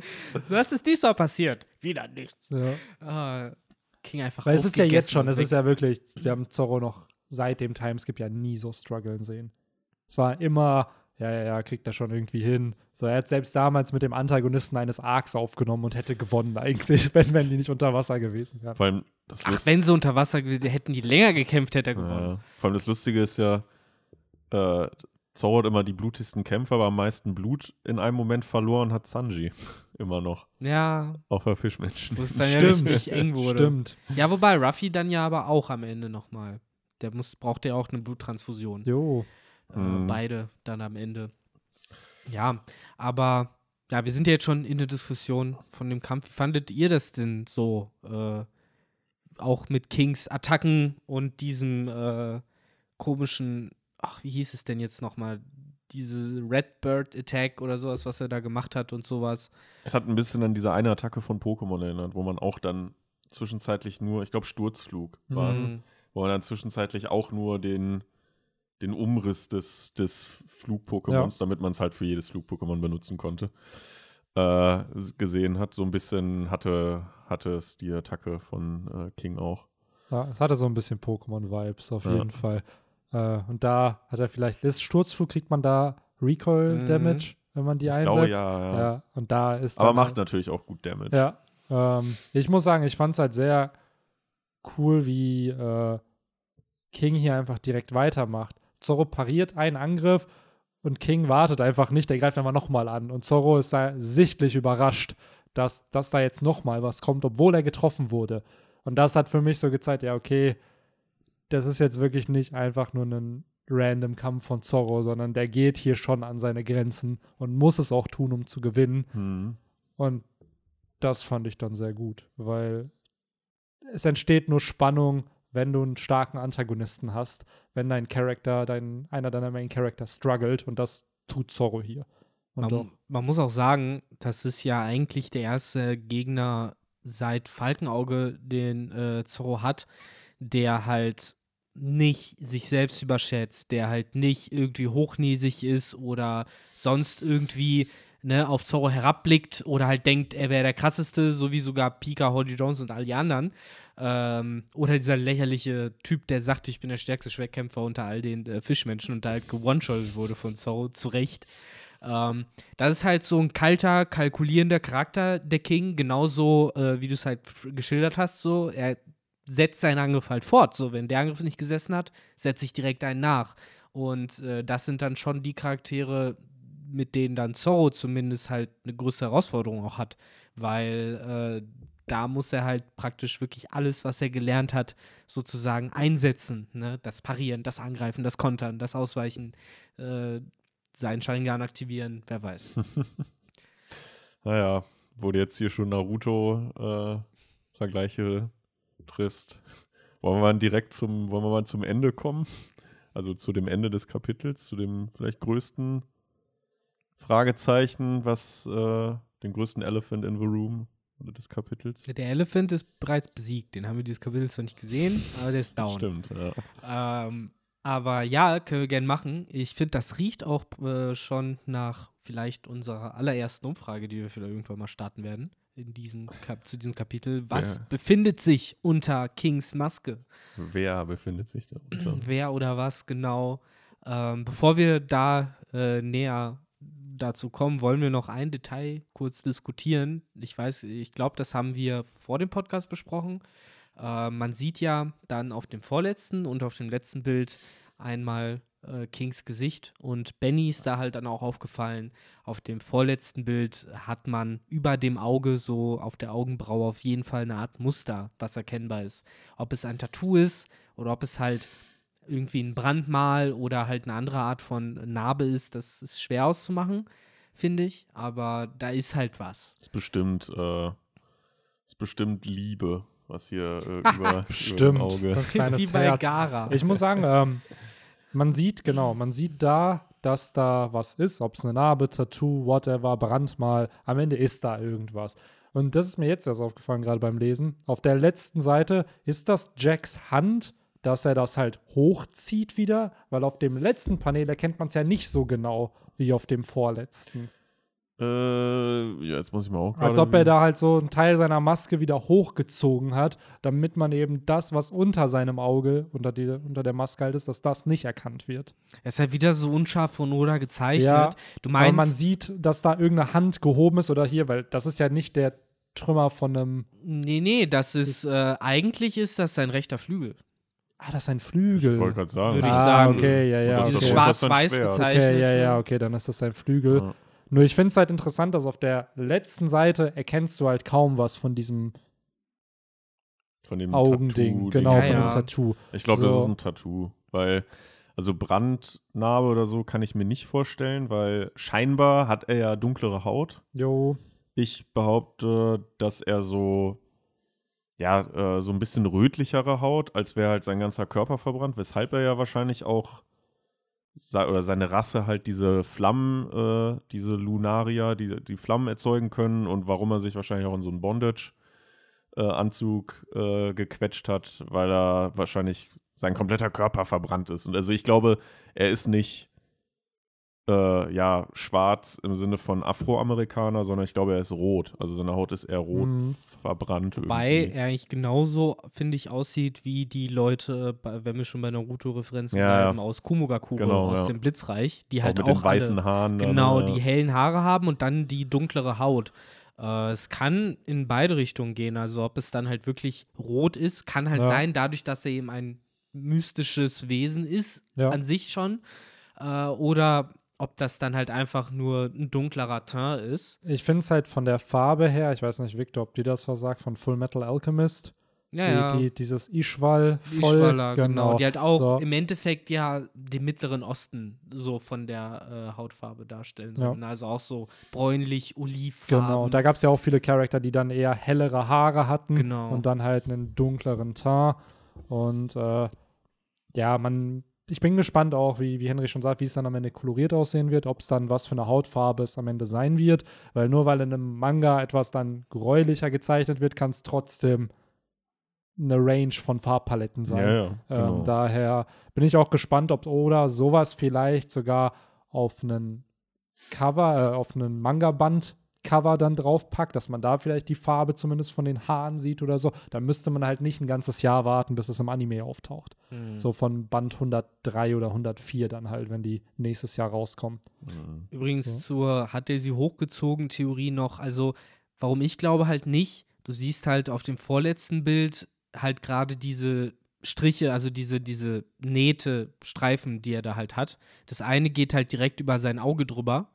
so was ist diesmal passiert. Wieder nichts. ja. Ah, King einfach Weil es ist ja jetzt schon, es ist ja wirklich, wir haben Zorro noch seit dem Timeskip ja nie so strugglen sehen. Es war immer, ja, ja, ja, kriegt er schon irgendwie hin. So, er hat selbst damals mit dem Antagonisten eines Arcs aufgenommen und hätte gewonnen eigentlich, wenn, wenn die nicht unter Wasser gewesen wären. Vor allem das, Ach, Lust- wenn sie unter Wasser gewesen hätten die länger gekämpft, hätte er gewonnen. ja, vor allem das Lustige ist ja, äh, Zorro hat immer die blutigsten Kämpfe, aber am meisten Blut in einem Moment verloren hat Sanji. Immer noch. Ja, Auf der Fischmenschen. wo es dann ja Stimmt. richtig eng wurde. Stimmt. Ja, wobei Ruffy dann ja aber auch am Ende nochmal. Der muss, braucht ja auch eine Bluttransfusion. Jo. Äh, Mhm. beide dann am Ende. Ja, aber ja, wir sind ja jetzt schon in der Diskussion von dem Kampf. Wie fandet ihr das denn so? Äh, auch mit Kings Attacken und diesem äh, komischen, ach, wie hieß es denn jetzt nochmal? Diese Redbird Attack oder sowas, was er da gemacht hat und sowas. Es hat ein bisschen an diese eine Attacke von Pokémon erinnert, wo man auch dann zwischenzeitlich nur, ich glaube Sturzflug war es, Mhm. wo man dann zwischenzeitlich auch nur den, den Umriss des, des Flug-Pokémons, damit man es halt für jedes Flug-Pokémon benutzen konnte, äh, gesehen hat. So ein bisschen hatte, hatte es die Attacke von äh, King auch. Ja, es hatte so ein bisschen Pokémon-Vibes auf Ja. jeden Fall. Äh, und da hat er vielleicht, ist Sturzflug, kriegt man da Mhm. Recoil-Damage? wenn man die Ich einsetzt. glaube, ja, ja. Ja, und da ist Aber macht natürlich auch gut Damage. Ja, ähm, ich muss sagen, ich fand es halt sehr cool, wie äh, King hier einfach direkt weitermacht. Zorro pariert einen Angriff und King wartet einfach nicht, der greift einfach nochmal an. Und Zorro ist da sichtlich überrascht, dass, dass da jetzt nochmal was kommt, obwohl er getroffen wurde. Und das hat für mich so gezeigt, ja, okay, das ist jetzt wirklich nicht einfach nur ein random Kampf von Zorro, sondern der geht hier schon an seine Grenzen und muss es auch tun, um zu gewinnen. Hm. Und das fand ich dann sehr gut, weil es entsteht nur Spannung, wenn du einen starken Antagonisten hast, wenn dein Charakter, dein, einer deiner Main Character struggelt und das tut Zorro hier. Man, man muss auch sagen, das ist ja eigentlich der erste Gegner seit Falkenauge, den äh, Zorro hat, der halt nicht sich selbst überschätzt, der halt nicht irgendwie hochnäsig ist oder sonst irgendwie ne, auf Zorro herabblickt oder halt denkt, er wäre der krasseste, so wie sogar Pika, Holly Jones und all die anderen. Ähm, oder dieser lächerliche Typ, der sagt, ich bin der stärkste Schwerkämpfer unter all den äh, Fischmenschen und da halt gewone wurde von Zorro, zu Recht. Ähm, das ist halt so ein kalter, kalkulierender Charakter, der King, genauso äh, wie du es halt geschildert hast, so. Er setzt seinen Angriff halt fort. So, wenn der Angriff nicht gesessen hat, setze ich direkt einen nach. Und äh, das sind dann schon die Charaktere, mit denen dann Zorro zumindest halt eine größere Herausforderung auch hat. Weil äh, da muss er halt praktisch wirklich alles, was er gelernt hat, sozusagen einsetzen. Ne? Das Parieren, das Angreifen, das Kontern, das Ausweichen, äh, seinen Sharingan aktivieren, wer weiß. Naja, wo du jetzt hier schon Naruto-Vergleiche triffst, wollen wir mal direkt zum, wollen wir mal zum Ende kommen? Also zu dem Ende des Kapitels, zu dem vielleicht größten Fragezeichen, was äh, den größten Elephant in the Room oder des Kapitels. Der Elephant ist bereits besiegt. Den haben wir dieses Kapitel zwar nicht gesehen, aber der ist down. Stimmt, ja. Ähm, aber ja, können wir gerne machen. Ich finde, das riecht auch äh, schon nach vielleicht unserer allerersten Umfrage, die wir vielleicht irgendwann mal starten werden. In diesem Kap zu diesem Kapitel. Was Ja. befindet sich unter Kings Maske? Wer befindet sich da unter? Wer oder was genau? Ähm, bevor wir da äh, näher dazu kommen, wollen wir noch ein Detail kurz diskutieren. Ich weiß, ich glaube, das haben wir vor dem Podcast besprochen. Äh, man sieht ja dann auf dem vorletzten und auf dem letzten Bild einmal äh, Kings Gesicht und Benny ist da halt dann auch aufgefallen. Auf dem vorletzten Bild hat man über dem Auge so auf der Augenbraue auf jeden Fall eine Art Muster, was erkennbar ist. Ob es ein Tattoo ist oder ob es halt irgendwie ein Brandmal oder halt eine andere Art von Narbe ist, das ist schwer auszumachen, finde ich. Aber da ist halt was. Ist bestimmt, äh, ist bestimmt Liebe, was hier äh, über, über Stimmt. Auge. So ein kleines Wie bei Herz. Gara. Ich muss sagen, ähm, man sieht, genau, man sieht da, dass da was ist, ob es eine Narbe, Tattoo, whatever, Brandmal, am Ende ist da irgendwas. Und das ist mir jetzt erst aufgefallen, gerade beim Lesen. Auf der letzten Seite ist das Jacks Hand, dass er das halt hochzieht wieder, weil auf dem letzten Panel erkennt man es ja nicht so genau wie auf dem vorletzten. Äh, ja, jetzt muss ich mal auch Als ob er da halt so einen Teil seiner Maske wieder hochgezogen hat, damit man eben das, was unter seinem Auge, unter, die, unter der Maske halt ist, dass das nicht erkannt wird. Er ist halt wieder so unscharf von Oda gezeichnet. Ja, du Aber meinst, man sieht, dass da irgendeine Hand gehoben ist oder hier, weil das ist ja nicht der Trümmer von einem. nee, nee, das ist, äh, eigentlich ist das sein rechter Flügel. Ah, das ist ein Ich Flügel. wollte gerade sagen. Würde ich ah, sagen. okay, ja, ja. Und das okay. schwarz-weiß das gezeichnet. Okay, ja, ja, okay, dann ist das sein Flügel. Ja. Nur ich finde es halt interessant, dass auf der letzten Seite erkennst du halt kaum was von diesem Von dem Augending, Tattoo-Ding. genau, Ja, von ja. dem Tattoo. Ich glaube, das So. ist ein Tattoo, weil also Brandnarbe oder so kann ich mir nicht vorstellen, weil scheinbar hat er ja dunklere Haut. Jo, Ich behaupte, dass er so ja, äh, so ein bisschen rötlichere Haut, als wäre halt sein ganzer Körper verbrannt, weshalb er ja wahrscheinlich auch oder seine Rasse halt diese Flammen, äh, diese Lunaria, die die Flammen erzeugen können und warum er sich wahrscheinlich auch in so einen Bondage-Anzug äh, gequetscht hat, weil er wahrscheinlich sein kompletter Körper verbrannt ist. Und also ich glaube, er ist nicht äh, ja, schwarz im Sinne von Afroamerikaner, sondern ich glaube, er ist rot. Also seine Haut ist eher rot Mhm. verbrannt. Wobei irgendwie. er eigentlich genauso, finde ich, aussieht wie die Leute, wenn wir schon bei Naruto-Referenzen Ja, bleiben, aus Kumogakure, Genau, aus ja. dem Blitzreich, die auch halt mit auch den weißen alle, Haaren. dann, genau, ja. die hellen Haare haben und dann die dunklere Haut. Äh, es kann in beide Richtungen gehen. Also ob es dann halt wirklich rot ist, kann halt sein, dadurch, dass er eben ein mystisches Wesen ist, an sich schon. Äh, oder ob das dann halt einfach nur ein dunklerer Teint ist. Ich finde es halt von der Farbe her, ich weiß nicht, Victor, ob dir das versagt, von Full Metal Alchemist. Ja, die, ja. Die, dieses Ishwal voll. Ishwala, genau. Die halt auch So. im Endeffekt ja den Mittleren Osten so von der äh, Hautfarbe darstellen Ja. sollen. Also auch so bräunlich, olivfarben. Genau, da gab es ja auch viele Charakter, die dann eher hellere Haare hatten Genau. und dann halt einen dunkleren Teint. Und äh, ja, man, ich bin gespannt auch, wie, wie Henry schon sagt, wie es dann am Ende koloriert aussehen wird, ob es dann was für eine Hautfarbe es am Ende sein wird. Weil nur weil in einem Manga etwas dann gräulicher gezeichnet wird, kann es trotzdem eine Range von Farbpaletten sein. Ja, ja, genau. Ähm, daher bin ich auch gespannt, ob Oda sowas vielleicht sogar auf einen Cover, äh, auf einen Manga-Band Cover dann draufpackt, dass man da vielleicht die Farbe zumindest von den Haaren sieht oder so. Dann müsste man halt nicht ein ganzes Jahr warten, bis es im Anime auftaucht. Mhm. So von Band 103 oder 104 dann halt, wenn die nächstes Jahr rauskommen. Mhm. Übrigens So. zur hat er sie hochgezogen Theorie noch. Also warum ich glaube halt nicht. Du siehst halt auf dem vorletzten Bild halt gerade diese Striche, also diese, diese Nähte, Streifen, die er da halt hat. Das eine geht halt direkt über sein Auge drüber.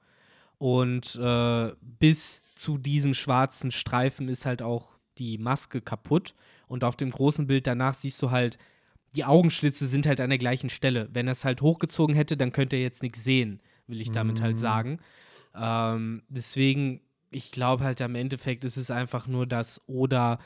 Und äh, bis zu diesem schwarzen Streifen ist halt auch die Maske kaputt. Und auf dem großen Bild danach siehst du halt, die Augenschlitze sind halt an der gleichen Stelle. Wenn er es halt hochgezogen hätte, dann könnte er jetzt nichts sehen, will ich damit halt Mhm. sagen. Ähm, deswegen, ich glaube halt am Endeffekt ist es einfach nur, dass Oda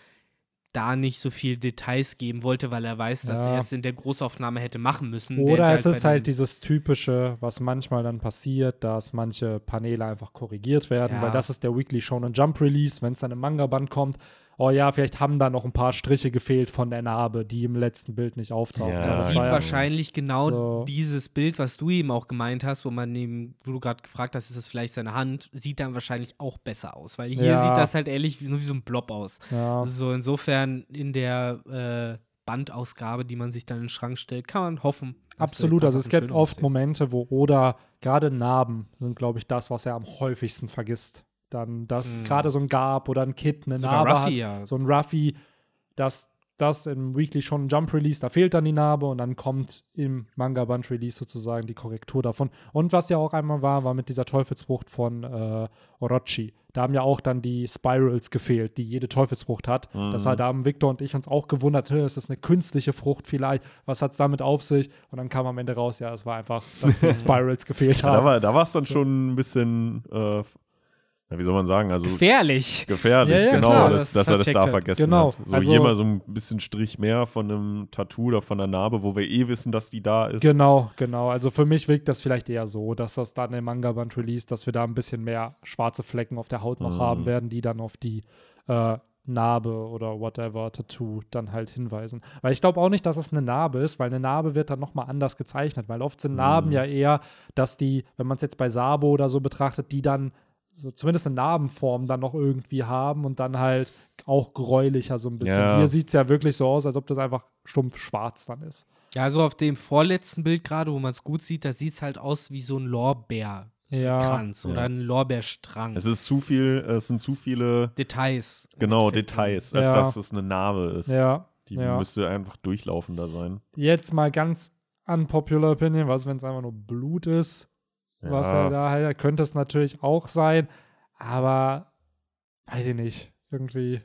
da nicht so viel Details geben wollte, weil er weiß, dass Ja. er es in der Großaufnahme hätte machen müssen. Oder während es ist halt dieses typische, was manchmal dann passiert, dass manche Paneele einfach korrigiert werden, Ja. weil das ist der Weekly Shonen Jump Release, wenn es dann im Manga-Band kommt. Oh ja, vielleicht haben da noch ein paar Striche gefehlt von der Narbe, die im letzten Bild nicht auftauchen. Ja, Man das sieht ja, wahrscheinlich genau so- dieses Bild, was du eben auch gemeint hast, wo man eben, wo du gerade gefragt hast, ist das vielleicht seine Hand, sieht dann wahrscheinlich auch besser aus. Weil hier Ja. sieht das halt ehrlich wie, nur wie so ein Blob aus. ja. So insofern in der äh, Bandausgabe, die man sich dann in den Schrank stellt, kann man hoffen. dass Absolut, also es gibt oft aussehen. Momente, wo Oda, gerade Narben sind, glaube ich, das, was er am häufigsten vergisst. Dann, dass Hm. gerade so ein Garb oder ein Kid eine Sogar Narbe Ruffy, hat, ja. so ein Ruffy, dass das im Weekly schon Jump Release, da fehlt dann die Narbe und dann kommt im Manga Band Release sozusagen die Korrektur davon. Und was ja auch einmal war, war mit dieser Teufelsfrucht von äh, Orochi. Da haben ja auch dann die Spirals gefehlt, die jede Teufelsfrucht hat. Das Mhm. halt, da haben Victor und ich uns auch gewundert, "Hä, ist das eine künstliche Frucht vielleicht? Was hat es damit auf sich? Und dann kam am Ende raus, ja, es war einfach, dass die Spirals gefehlt Ja, da haben. war da es dann So. schon ein bisschen, äh, wie soll man sagen, also Gefährlich. gefährlich, Ja, ja, genau, klar, dass, das dass er das da hat. vergessen Genau, hat. So also- hier mal so ein bisschen Strich mehr von einem Tattoo oder von einer Narbe, wo wir eh wissen, dass die da ist. Genau, genau. Also für mich wirkt das vielleicht eher so, dass das dann im Manga-Band Release, dass wir da ein bisschen mehr schwarze Flecken auf der Haut noch Mhm. haben werden, die dann auf die äh, Narbe oder whatever, Tattoo dann halt hinweisen. Weil ich glaube auch nicht, dass es eine Narbe ist, weil eine Narbe wird dann nochmal anders gezeichnet, weil oft sind Narben Mhm. ja eher, dass die, wenn man es jetzt bei Sabo oder so betrachtet, die dann so zumindest eine Narbenform dann noch irgendwie haben und dann halt auch gräulicher so ein bisschen. Ja. Hier sieht es ja wirklich so aus, als ob das einfach stumpf schwarz dann ist. Ja, also auf dem vorletzten Bild gerade, wo man es gut sieht, da sieht es halt aus wie so ein Lorbeerkranz Ja, oder Ja. ein Lorbeerstrang. Es ist zu viel, es sind zu viele, Details. genau. Details, als Ja. dass es eine Narbe ist. ja. Die ja. müsste einfach durchlaufender sein. Jetzt mal ganz unpopular Opinion, was, wenn es einfach nur Blut ist, was er da halt, könnte es natürlich auch sein, aber weiß ich nicht, irgendwie.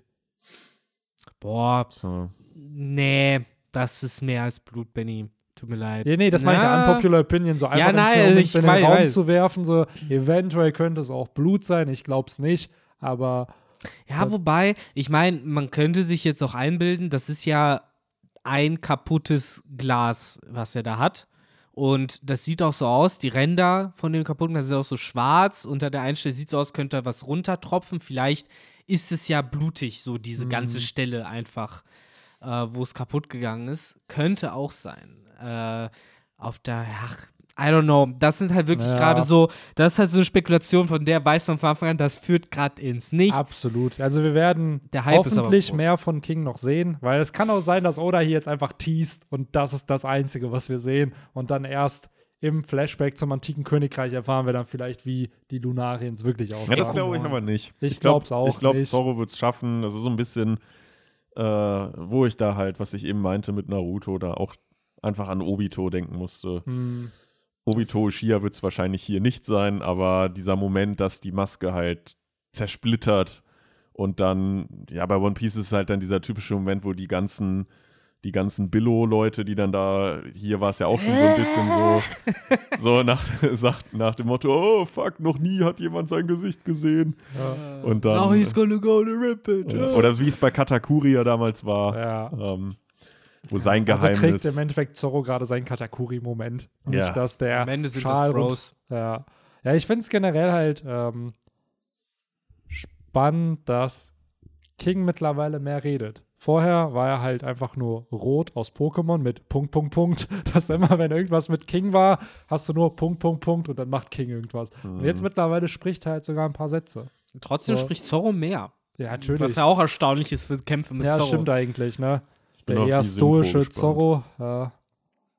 Boah, So. nee, das ist mehr als Blut, Benny. Tut mir leid. Ja, nee, das meine ich ja unpopular Opinion, so einfach Ja, nein, also ich in den weiß- Raum weiß. zu werfen, so eventuell könnte es auch Blut sein, ich glaube es nicht, aber Ja, wobei, ich meine, man könnte sich jetzt auch einbilden, das ist ja ein kaputtes Glas, was er da hat. Und das sieht auch so aus, die Ränder von dem kaputten, das ist auch so schwarz. Unter der einen Stelle sieht so aus, könnte da was runtertropfen. Vielleicht ist es ja blutig, so diese ganze Mhm. Stelle einfach, äh, wo es kaputt gegangen ist. Könnte auch sein. Äh, auf der, ach, I don't know. Das sind halt wirklich Ja. gerade so, das ist halt so eine Spekulation, von der weiß man von Anfang an, das führt gerade ins Nichts. Absolut. Also wir werden hoffentlich mehr von King noch sehen, weil es kann auch sein, dass Oda hier jetzt einfach teast und das ist das Einzige, was wir sehen. Und dann erst im Flashback zum antiken Königreich erfahren wir dann vielleicht, wie die Lunariens wirklich Ja, aussehen. das glaube ich aber nicht. Ich glaub- glaub's auch Ich glaube. Zorro wird es schaffen. Das ist so ein bisschen, äh, wo ich da halt, was ich eben meinte mit Naruto, da auch einfach an Obito denken musste. Hm, Obito Uchiha wird es wahrscheinlich hier nicht sein, aber dieser Moment, dass die Maske halt zersplittert und dann, ja, bei One Piece ist es halt dann dieser typische Moment, wo die ganzen, die ganzen Billo-Leute, die dann da, hier war es ja auch schon so ein bisschen so, so nach, sagt, nach dem Motto, oh fuck, noch nie hat jemand sein Gesicht gesehen. ja. Und dann, Now he's gonna go to rip it. ja, oder wie es bei Katakuri ja damals war, ja. ähm, wo sein Also kriegt Geheimnis. im Endeffekt Zorro gerade seinen Katakuri-Moment. Nicht, Ja. dass der Am Ende sind Schal das Bros. Ja, ja ich finde es generell halt ähm, spannend, dass King mittlerweile mehr redet. Vorher war er halt einfach nur rot aus Pokémon mit Punkt, Punkt, Punkt. Dass immer, wenn irgendwas mit King war, hast du nur Punkt, Punkt, Punkt und dann macht King irgendwas. Und jetzt Mhm. mittlerweile spricht er halt sogar ein paar Sätze. Trotzdem So. spricht Zorro mehr. Ja, natürlich. Was ja auch erstaunlich ist für Kämpfe mit ja, Zorro. stimmt eigentlich, ne? Bin Der eher stoische. Zorro. Ja.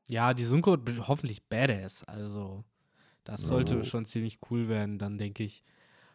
Ja, die Synchro hoffentlich badass. Also, das sollte Oh. schon ziemlich cool werden, dann denke ich.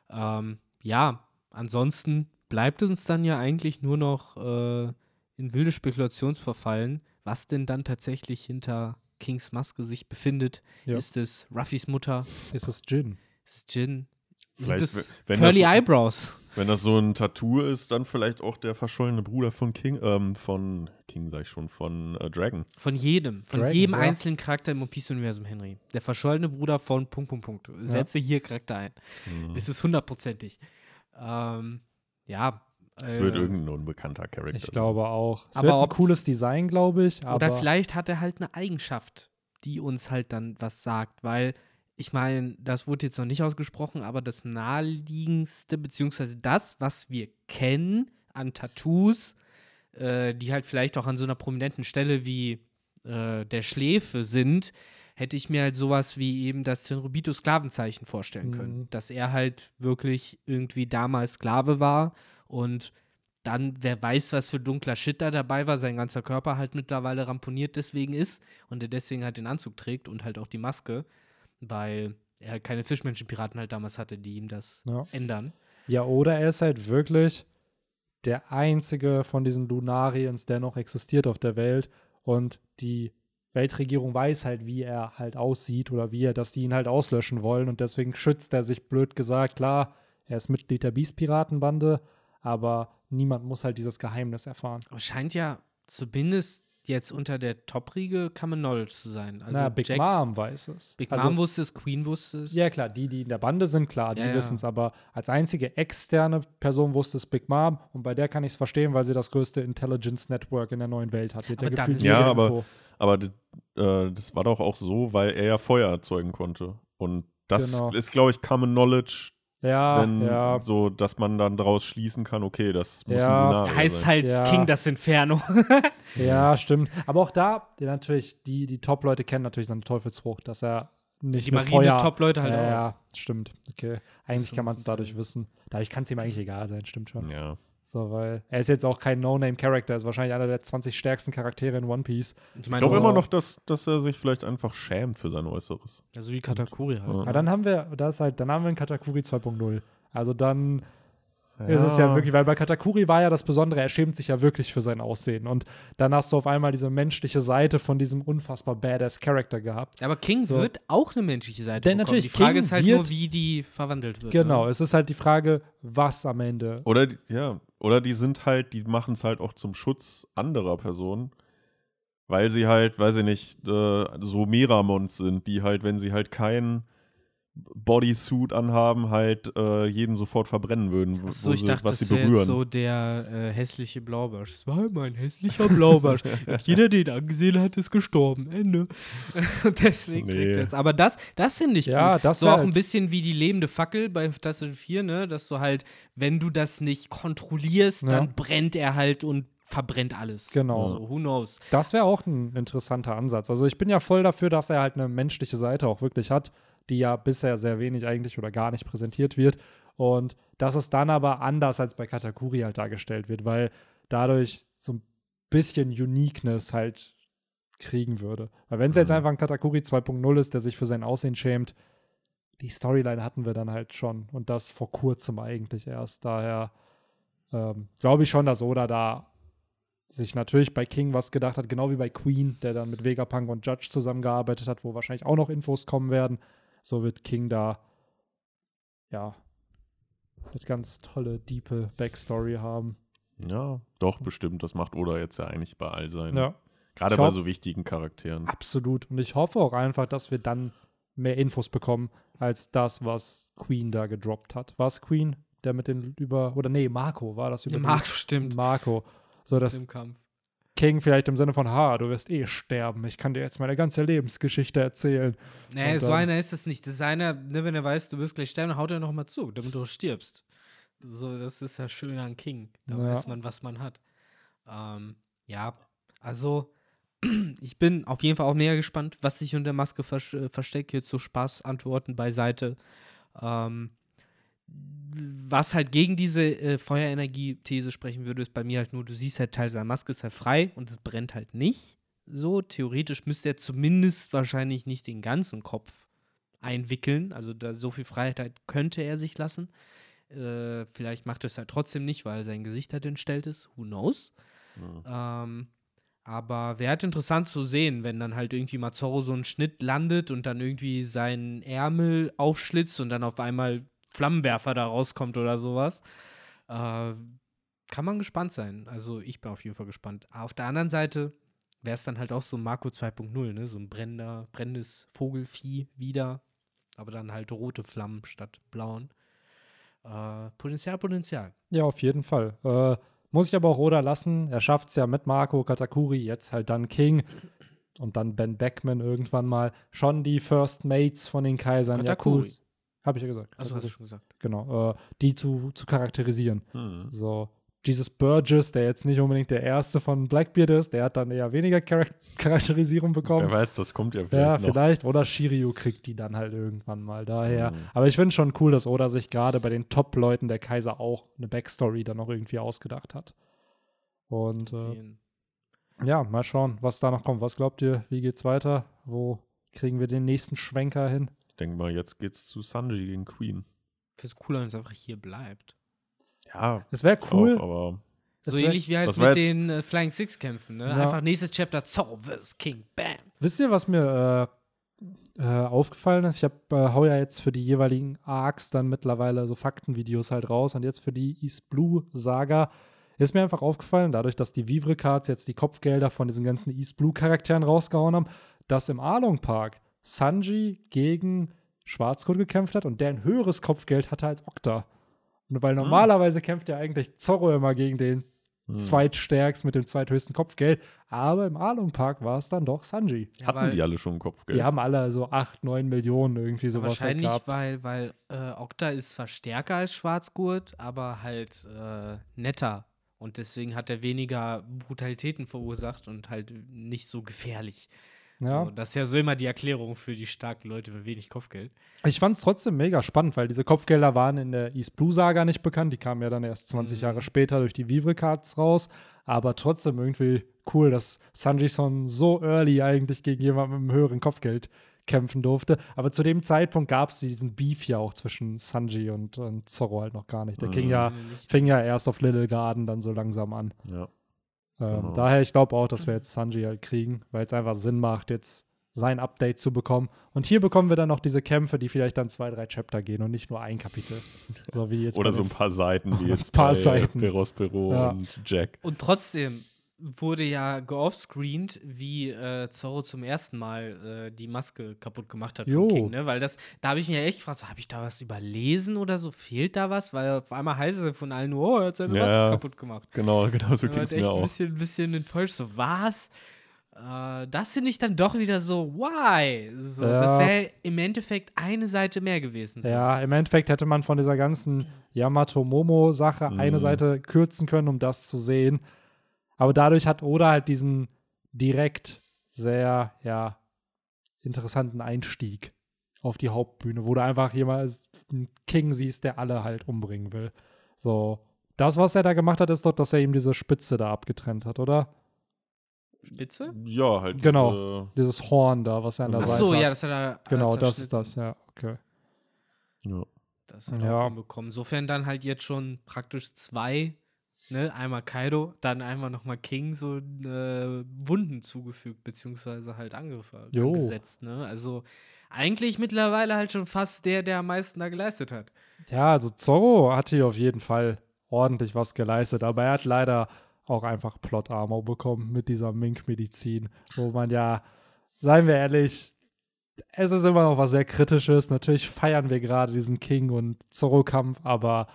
Ähm, ja, ansonsten bleibt uns dann ja eigentlich nur noch äh, in wilde Spekulationsverfallen, was denn dann tatsächlich hinter Kings Maske sich befindet. Ja. Ist es Ruffys Mutter? Ist es Jin? Ist es Jin? Vielleicht, ist es wenn Curly das- Eyebrows? Wenn das so ein Tattoo ist, dann vielleicht auch der verschollene Bruder von King, ähm, von King sag ich schon, von äh, Dragon. Von jedem, von Dragon, jedem ja. einzelnen Charakter im One Piece-Universum, Henry. Der verschollene Bruder von Punkt, Punkt, Punkt. Setze hier Charakter ein. Mhm. Es ist hundertprozentig. Ähm, ja. Es äh, wird irgendein unbekannter Charakter. Ich glaube auch. Es Aber wird ein ob- cooles Design, glaube ich. Aber Oder vielleicht hat er halt eine Eigenschaft, die uns halt dann was sagt, weil ich meine, das wurde jetzt noch nicht ausgesprochen, aber das naheliegendste, beziehungsweise das, was wir kennen an Tattoos, äh, die halt vielleicht auch an so einer prominenten Stelle wie äh, der Schläfe sind, hätte ich mir halt sowas wie eben das Tenrobito-Sklavenzeichen vorstellen können. Mhm. Dass er halt wirklich irgendwie damals Sklave war und dann, wer weiß, was für dunkler Shit da dabei war, sein ganzer Körper halt mittlerweile ramponiert deswegen ist und er deswegen halt den Anzug trägt und halt auch die Maske, weil er halt keine Fischmenschenpiraten halt damals hatte, die ihm das Ja. ändern. Ja, oder er ist halt wirklich der einzige von diesen Lunariens, der noch existiert auf der Welt. Und die Weltregierung weiß halt, wie er halt aussieht oder wie er, dass die ihn halt auslöschen wollen. Und deswegen schützt er sich blöd gesagt. Klar, er ist Mitglied der Beast-Piratenbande, aber niemand muss halt dieses Geheimnis erfahren. Aber scheint ja zumindest jetzt unter der Top-Riege Common Knowledge zu sein. Also Na, Big Jack, Mom weiß es. Big also, Mom wusste es, Queen wusste es. Ja, klar, die, die in der Bande sind, klar, die Ja, ja. wissen es. Aber als einzige externe Person wusste es Big Mom. Und bei der kann ich es verstehen, weil sie das größte Intelligence Network in der neuen Welt hat. Hat Aber dann gefühlt ist- jede Ja, aber- Info. Aber äh, das war doch auch so, weil er ja Feuer erzeugen konnte. Und das Genau. ist, glaube ich, Common Knowledge, Ja, wenn ja. so, dass man dann daraus schließen kann, okay, das muss Ja. ein Lunaria Heißt sein. halt Ja. King das Inferno. Ja, stimmt. Aber auch da, die natürlich, die, die Top-Leute kennen natürlich seine Teufelsfrucht, dass er nicht Die nur Marine Feuer. Top-Leute halt ja, auch. ja, stimmt. Okay. Eigentlich kann man es es dadurch sein. wissen. Dadurch kann es ihm eigentlich egal sein, stimmt schon. Ja. So, weil er ist jetzt auch kein No-Name-Character, ist wahrscheinlich einer der 20 stärksten Charaktere in One Piece. Ich Ich meine, glaube so- immer noch, dass, dass er sich vielleicht einfach schämt für sein Äußeres. also wie Katakuri halt. Ja. ne? Aber dann haben wir, das ist halt, dann haben wir einen Katakuri 2.0. Also dann ist es ja wirklich, weil bei Katakuri war ja das Besondere, er schämt sich ja wirklich für sein Aussehen. Und dann hast du auf einmal diese menschliche Seite von diesem unfassbar badass Charakter gehabt. Aber King So. wird auch eine menschliche Seite Denn bekommen. natürlich, Die Frage King ist halt wird- nur, wie die verwandelt wird. Genau, Ne? es ist halt die Frage, was am Ende. Oder, die- ja, oder die sind halt, die machen es halt auch zum Schutz anderer Personen. Weil sie halt, weiß ich nicht, äh, so Meramons sind, die halt, wenn sie halt keinen Bodysuit anhaben, halt äh, jeden sofort verbrennen würden, Achso, wo ich sie, dachte, was das sie wäre jetzt berühren. so der äh, hässliche Blaubarsch. Es war immer ein hässlicher Blaubarsch. Und jeder, den er angesehen hat, ist gestorben. Ende. Und deswegen Nee. kriegt er es. Aber das, das finde ich Ja, gut. das so wär auch halt- ein bisschen wie die lebende Fackel bei Fantastic 4, ne? Dass du halt, wenn du das nicht kontrollierst, Ja. dann brennt er halt und verbrennt alles. Genau. So, who knows? Das wäre auch ein interessanter Ansatz. Also ich bin ja voll dafür, dass er halt eine menschliche Seite auch wirklich hat, die ja bisher sehr wenig eigentlich oder gar nicht präsentiert wird. Und dass es dann aber anders als bei Katakuri halt dargestellt wird, weil dadurch so ein bisschen Uniqueness halt kriegen würde. Weil wenn es jetzt Mhm. einfach ein Katakuri 2.0 ist, der sich für sein Aussehen schämt, die Storyline hatten wir dann halt schon und das vor kurzem eigentlich erst. Daher ähm, glaube ich schon, dass Oda da sich natürlich bei King was gedacht hat, genau wie bei Queen, der dann mit Vegapunk und Judge zusammengearbeitet hat, wo wahrscheinlich auch noch Infos kommen werden. So wird King da ja eine ganz tolle, diepe Backstory haben. Ja, doch, bestimmt. Das macht Oda jetzt ja eigentlich bei all seinen. Ja, Gerade bei so wichtigen Charakteren. absolut. Und ich hoffe auch einfach, dass wir dann mehr Infos bekommen, als das, was Queen da gedroppt hat. War es Queen, der mit den über, oder nee, Marco war das über die- Marco stimmt. Marco. So, dass Im Kampf. King vielleicht im Sinne von, ha, du wirst eh sterben. Ich kann dir jetzt meine ganze Lebensgeschichte erzählen. Nee, Und so einer ist das nicht. Das ist einer, ne, wenn er weiß, du wirst gleich sterben, haut er noch mal zu, damit du stirbst. So, das ist ja schön an King. Da Ja. weiß man, was man hat. Ähm, ja, also ich bin auf jeden Fall auch mega gespannt, was sich unter der Maske vers äh, versteckt. Jetzt so Spaßantworten beiseite. Ähm, was halt gegen diese äh, Feuerenergie-These sprechen würde, ist bei mir halt nur, du siehst halt Teil seiner Maske ist halt frei und es brennt halt nicht. So, theoretisch müsste er zumindest wahrscheinlich nicht den ganzen Kopf einwickeln. Also da so viel Freiheit halt könnte er sich lassen. Äh, vielleicht macht er es halt trotzdem nicht, weil sein Gesicht halt entstellt ist. Who knows? Ja. Ähm, aber wäre halt interessant zu sehen, wenn dann halt irgendwie mal Zorro so einen Schnitt landet und dann irgendwie seinen Ärmel aufschlitzt und dann auf einmal Flammenwerfer da rauskommt oder sowas. Äh, kann man gespannt sein. Also ich bin auf jeden Fall gespannt. Auf der anderen Seite wäre es dann halt auch so ein Marco 2.0, ne? So ein brennender, brennendes Vogelvieh wieder. Aber dann halt rote Flammen statt blauen. Äh, Potenzial, Potenzial. Ja, auf jeden Fall. Äh, muss ich aber auch Oda lassen. Er schafft es ja mit Marco Katakuri, jetzt halt dann King und dann Ben Beckman irgendwann mal. Schon die First Mates von den Kaisern. Katakuri. Ja, cool. Habe ich ja gesagt. Also hast du Katakuri. schon gesagt. Genau. Äh, die zu, zu charakterisieren. Hm. So, Jesus Burgess, der jetzt nicht unbedingt der erste von Blackbeard ist, der hat dann eher weniger Charak Charakterisierung bekommen. Wer weiß, das kommt ja vielleicht Ja, noch. vielleicht. Oder Shiryu kriegt die dann halt irgendwann mal daher. Mhm. Aber ich finde schon cool, dass Oda sich gerade bei den Top-Leuten der Kaiser auch eine Backstory dann noch irgendwie ausgedacht hat. Und äh, ja, mal schauen, was da noch kommt. Was glaubt ihr, wie geht's weiter? Wo kriegen wir den nächsten Schwenker hin? Ich denke mal, jetzt geht's zu Sanji gegen Queen. Ich finde es cooler, wenn es einfach hier bleibt. Ja, Es wäre cool. auch, aber So wär- ähnlich wie halt das mit den äh, Flying Six Kämpfen, ne? Ja. Einfach nächstes Chapter Zorro vs. King. Bam. Wisst ihr, was mir äh, äh, aufgefallen ist? Ich hab, äh, hau ja jetzt für die jeweiligen Arcs dann mittlerweile so Faktenvideos halt raus und jetzt für die East Blue Saga ist mir einfach aufgefallen, dadurch, dass die Vivre Cards jetzt die Kopfgelder von diesen ganzen East Blue Charakteren rausgehauen haben, dass im Arlong Park Sanji gegen Schwarzgurt gekämpft hat und der ein höheres Kopfgeld hatte als Okta. Und weil normalerweise kämpft ja eigentlich Zorro immer gegen den hm. zweitstärkst mit dem zweithöchsten Kopfgeld, aber im Arlong Park war es dann doch Sanji. Ja, hatten die alle schon Kopfgeld? Die haben alle so 8, 9 Millionen irgendwie sowas halt wahrscheinlich, gehabt. weil, weil äh, Okta ist zwar stärker als Schwarzgurt, aber halt äh, netter. Und deswegen hat er weniger Brutalitäten verursacht und halt nicht so gefährlich. Ja. So, das ist ja so immer die Erklärung für die starken Leute mit wenig Kopfgeld. Ich fand es trotzdem mega spannend, weil diese Kopfgelder waren in der East Blue Saga nicht bekannt. Die kamen ja dann erst 20 Mhm. Jahre später durch die Vivre Cards raus. Aber trotzdem irgendwie cool, dass Sanji Son so early eigentlich gegen jemanden mit einem höheren Kopfgeld kämpfen durfte. Aber zu dem Zeitpunkt gab es diesen Beef ja auch zwischen Sanji und, und Zorro halt noch gar nicht. Der Mhm. ging ja, fing ja erst auf Little Garden dann so langsam an. Ja. Ähm, Genau. Daher, ich glaube auch, dass wir jetzt Sanji halt kriegen, weil es einfach Sinn macht, jetzt sein Update zu bekommen. Und hier bekommen wir dann noch diese Kämpfe, die vielleicht dann zwei, drei Chapter gehen und nicht nur ein Kapitel. So wie jetzt Oder so ein paar Seiten, wie jetzt Ein paar bei Seiten. Peros Pero Ja. und Jack. Und trotzdem wurde ja geoffscreened, wie äh, Zorro zum ersten Mal äh, die Maske kaputt gemacht hat Jo. von King, ne? Weil das, da habe ich mich ja echt gefragt, so, habe ich da was überlesen oder so? Fehlt da was? Weil auf einmal heißt es von allen nur, oh, er hat seine Ja, Maske kaputt gemacht. Genau, genau so ging es echt mir ein auch. bisschen, bisschen enttäuscht, so, was? Äh, das finde ich dann doch wieder so, why? So, Ja. Das wäre im Endeffekt eine Seite mehr gewesen. So. Ja, im Endeffekt hätte man von dieser ganzen Yamato Momo-Sache Mhm. eine Seite kürzen können, um das zu sehen. Aber dadurch hat Oda halt diesen direkt sehr, ja, interessanten Einstieg auf die Hauptbühne, wo du einfach jemand einen King siehst, der alle halt umbringen will. So, das, was er da gemacht hat, ist doch, dass er ihm diese Spitze da abgetrennt hat, oder? Spitze? Ja, halt. Genau. Dieses Horn da, was er an der Ach Seite so, hat. ja, das hat er. genau, das ist das, ja, okay. Diese, ja. Das hat Ja. er auch hinbekommen. Insofern dann halt jetzt schon praktisch zwei, ne? Einmal Kaido, dann einmal nochmal King so äh, Wunden zugefügt, beziehungsweise halt Angriffe Jo. angesetzt, ne? Also eigentlich mittlerweile halt schon fast der, der am meisten da geleistet hat. Ja, also Zorro hat hier auf jeden Fall ordentlich was geleistet, aber er hat leider auch einfach Plot-Armor bekommen mit dieser Mink-Medizin, wo man ja, seien wir ehrlich, es ist immer noch was sehr Kritisches. Natürlich feiern wir gerade diesen King- und Zorro-Kampf, aber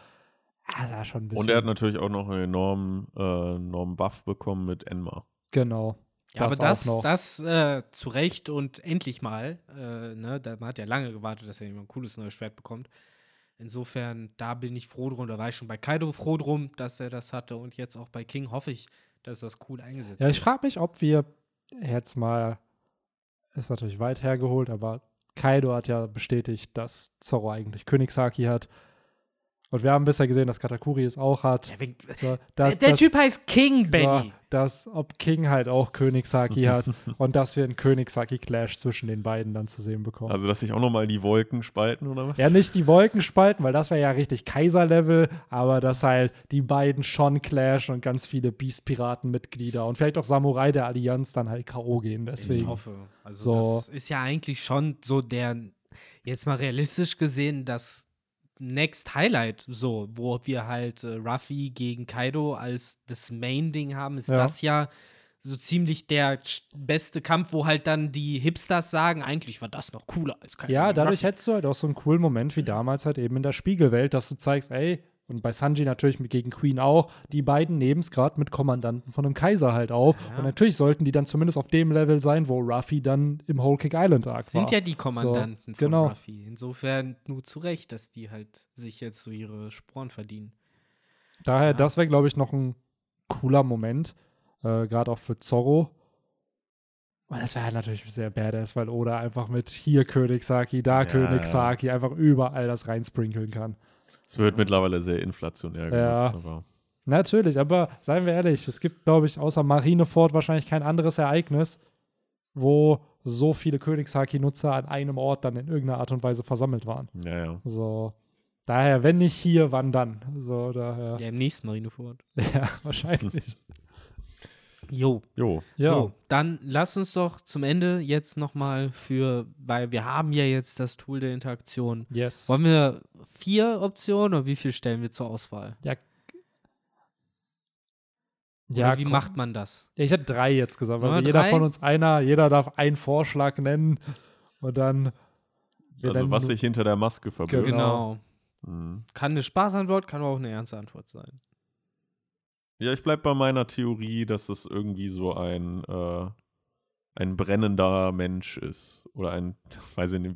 ah, schon ein bisschen. Und er hat natürlich auch noch einen enormen, äh, enormen Buff bekommen mit Enma. genau. Ja, Das aber das, das äh, zu Recht und endlich mal, äh, ne, da, man hat ja lange gewartet, dass er jemand ein cooles neues Schwert bekommt. Insofern, da bin ich froh drum, da war ich schon bei Kaido froh drum, dass er das hatte und jetzt auch bei King hoffe ich, dass das cool eingesetzt Ja, ich wird. frage mich, ob wir jetzt mal, ist natürlich weit hergeholt, aber Kaido hat ja bestätigt, dass Zorro eigentlich Königshaki hat. Und wir haben bisher gesehen, dass Katakuri es auch hat. Ja, wenn, So, dass, der dass, Typ heißt King, Benny. so, dass ob King halt auch Königshaki hat und dass wir einen Königshaki-Clash zwischen den beiden dann zu sehen bekommen. Also, dass sich auch nochmal die Wolken spalten oder was? ja, nicht die Wolken spalten, weil das wäre ja richtig Kaiser-Level, aber dass halt die beiden schon clashen und ganz viele Beast-Piraten-Mitglieder und vielleicht auch Samurai der Allianz dann halt K.O. gehen. Ich Deswegen. hoffe. Also So. das ist ja eigentlich schon so der, jetzt mal realistisch gesehen, das Next Highlight, so, wo wir halt äh, Ruffy gegen Kaido als das Main-Ding haben, ist Ja. das ja so ziemlich der beste Kampf, wo halt dann die Hipsters sagen, eigentlich war das noch cooler als Kaido. Ja, dadurch Ruffy. hättest du halt auch so einen coolen Moment wie damals halt eben in der Spiegelwelt, dass du zeigst, ey, und bei Sanji natürlich mit gegen Queen auch, die beiden nehmen es gerade mit Kommandanten von einem Kaiser halt auf. Ja. Und natürlich sollten die dann zumindest auf dem Level sein, wo Ruffy dann im Whole Cake Island Arc war. sind ja die Kommandanten So, genau. von Ruffy. Insofern nur zu Recht, dass die halt sich jetzt so ihre Sporen verdienen. Daher, Ja. das wäre, glaube ich, noch ein cooler Moment, äh, gerade auch für Zorro. Weil das wäre halt natürlich sehr badass, weil Oda einfach mit hier König Saki, da Ja, König ja. Saki einfach überall das reinsprinkeln kann. Es wird mittlerweile sehr inflationär Ja. genutzt, aber Natürlich, aber seien wir ehrlich, es gibt, glaube ich, außer Marineford wahrscheinlich kein anderes Ereignis, wo so viele Königshaki-Nutzer an einem Ort dann in irgendeiner Art und Weise versammelt waren. ja, ja. So, daher, wenn nicht hier, wann dann? So, daher, Ja, im nächsten Marineford. ja, wahrscheinlich. Jo. Jo, Ja, So, dann lass uns doch zum Ende jetzt nochmal für, weil wir haben ja jetzt das Tool der Interaktion. yes. Wollen wir vier Optionen oder wie viel stellen wir zur Auswahl? ja, oder wie komm. macht man das? Ja, ich hätte drei jetzt gesagt, weil jeder drei? von uns einer, jeder darf einen Vorschlag nennen und dann. wir also nennen was sich hinter der Maske verbirgt. Genau. Mhm. Kann eine Spaßantwort, kann aber auch eine ernste Antwort sein. Ja, ich bleib bei meiner Theorie, dass es irgendwie so ein, äh, ein brennender Mensch ist. Oder ein, weiß ich nicht,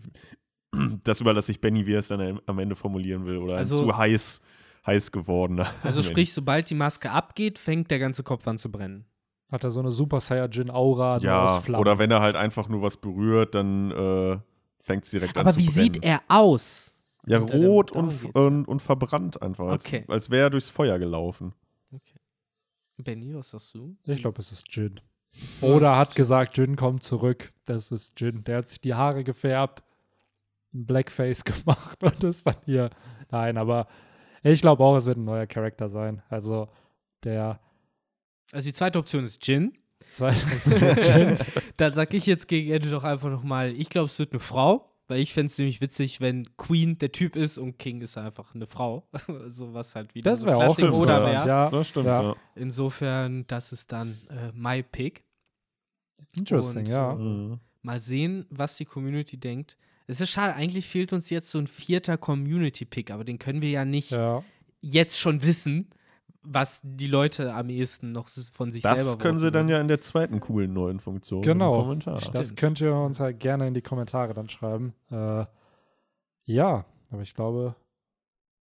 das überlasse ich Benny, wie er es dann am Ende formulieren will. Oder Also- ein zu heiß, heiß gewordener. Also Mensch. sprich, sobald die Maske abgeht, fängt der ganze Kopf an zu brennen. Hat er so eine Super Saiyajin-Aura Ja, oder wenn er halt einfach nur was berührt, dann äh, fängt es direkt an Aber zu wie brennen. sieht er aus? Ja, rot und, und, und verbrannt einfach. Als, Okay. als wäre er durchs Feuer gelaufen. Benny, was sagst du? Ich glaube, es ist Jin. Oder hat gesagt, Jin kommt zurück. Das ist Jin. Der hat sich die Haare gefärbt, ein Blackface gemacht und ist dann hier. Nein, aber ich glaube auch, es wird ein neuer Charakter sein. Also der Also die zweite Option ist Jin. zweite Option ist Jin. Da sag ich jetzt gegen Ende doch einfach nochmal, ich glaube, es wird eine Frau. Weil ich fände es nämlich witzig, wenn Queen der Typ ist und King ist einfach eine Frau. so was halt wieder Das so wäre auch Klassik oder interessant, wär. ja. Das stimmt, Ja. ja. Insofern, das ist dann äh, my pick. Interesting, Und, ja. äh, Mhm. Mal sehen, was die Community denkt. Es ist schade, eigentlich fehlt uns jetzt so ein vierter Community-Pick, aber den können wir ja nicht Ja. jetzt schon wissen, was die Leute am ehesten noch von sich selber Das können sie dann würden. ja in der zweiten coolen neuen Funktion Genau. im Kommentar. Das könnt ihr uns halt gerne in die Kommentare dann schreiben. Äh, ja, aber ich glaube,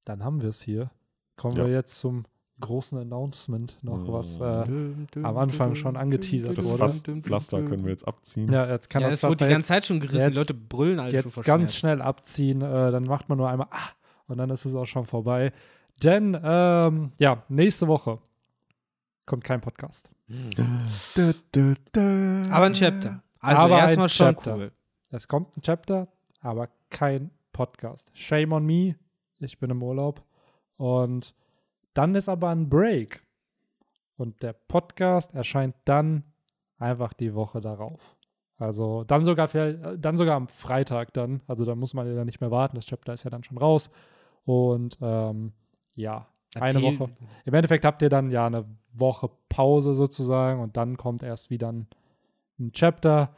dann haben wir es hier. Kommen Ja. wir jetzt zum großen Announcement noch, was äh, am Anfang schon angeteasert Das wurde. Fass- Pflaster können wir jetzt abziehen. ja, jetzt kann ja, das es wurde Pflaster die ganze Zeit schon gerissen. jetzt- die Leute brüllen alle jetzt schon vor ganz schnell abziehen, äh, dann macht man nur einmal ah, und dann ist es auch schon vorbei. Denn ähm, ja, nächste Woche kommt kein Podcast. Aber ein Chapter. Also Aber ein erstmal schon Chapter. cool. Es kommt ein Chapter, aber kein Podcast. Shame on me. Ich bin im Urlaub. Und dann ist aber ein Break. Und der Podcast erscheint dann einfach die Woche darauf. Also dann sogar vielleicht, dann sogar am Freitag dann. Also da muss man ja dann nicht mehr warten. Das Chapter ist ja dann schon raus. Und ähm, ja, eine Okay. Woche. Im Endeffekt habt ihr dann ja eine Woche Pause sozusagen und dann kommt erst wieder ein, ein Chapter.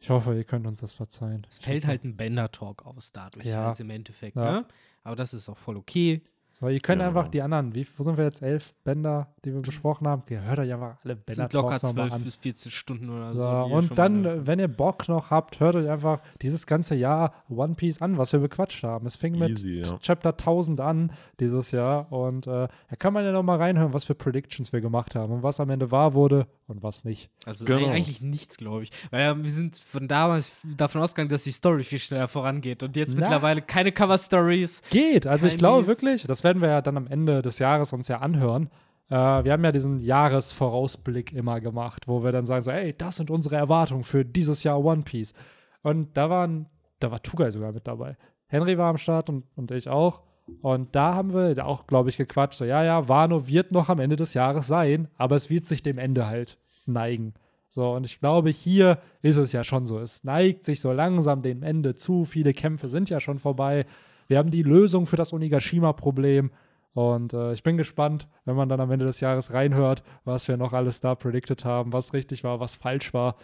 Ich hoffe, ihr könnt uns das verzeihen. Es fällt halt ein Bender-Talk aus dadurch, Ja. im Endeffekt. Ja. Ne? Aber das ist auch voll okay. So, ihr könnt Genau. einfach die anderen, wie, wo sind wir jetzt? Elf Bänder, die wir besprochen haben? Ja, hört euch einfach alle Bänder sind locker Talks nochmal 12 an. bis 14 Stunden oder So, so. und dann, wenn ihr Bock noch habt, hört euch einfach dieses ganze Jahr One Piece an, was wir bequatscht haben. Es fing mit Easy, ja. Chapter 1000 an dieses Jahr und äh, da kann man ja noch mal reinhören, was für Predictions wir gemacht haben und was am Ende wahr wurde und was nicht. Also Genau. eig- eigentlich nichts, glaube ich. Weil ja, wir sind von damals davon ausgegangen, dass die Story viel schneller vorangeht. Und jetzt Na. mittlerweile keine Cover-Stories. Geht. Also ich glaube wirklich, das werden wir ja dann am Ende des Jahres uns ja anhören. Äh, wir haben ja diesen Jahresvorausblick immer gemacht, wo wir dann sagen so, ey, das sind unsere Erwartungen für dieses Jahr One Piece. Und da waren, da war Tugai sogar mit dabei. Henry war am Start und, und ich auch. Und da haben wir auch, glaube ich, gequatscht. So, ja, ja, Wano wird noch am Ende des Jahres sein, aber es wird sich dem Ende halt neigen. So, und ich glaube, hier ist es ja schon so. Es neigt sich so langsam dem Ende zu. Viele Kämpfe sind ja schon vorbei. Wir haben die Lösung für das Onigashima-Problem. Und äh, ich bin gespannt, wenn man dann am Ende des Jahres reinhört, was wir noch alles da predicted haben, was richtig war, was falsch war.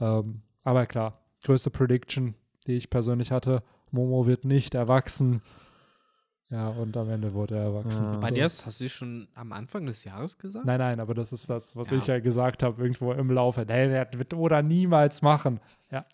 Ähm, aber klar, größte Prediction, die ich persönlich hatte, Momo wird nicht erwachsen. Ja, und am Ende wurde er erwachsen. Ja. Bei dir hast hast du schon am Anfang des Jahres gesagt? Nein, nein, aber das ist das, was Ja. ich ja gesagt habe, irgendwo im Laufe. Nee, der wird oder niemals machen. Ja.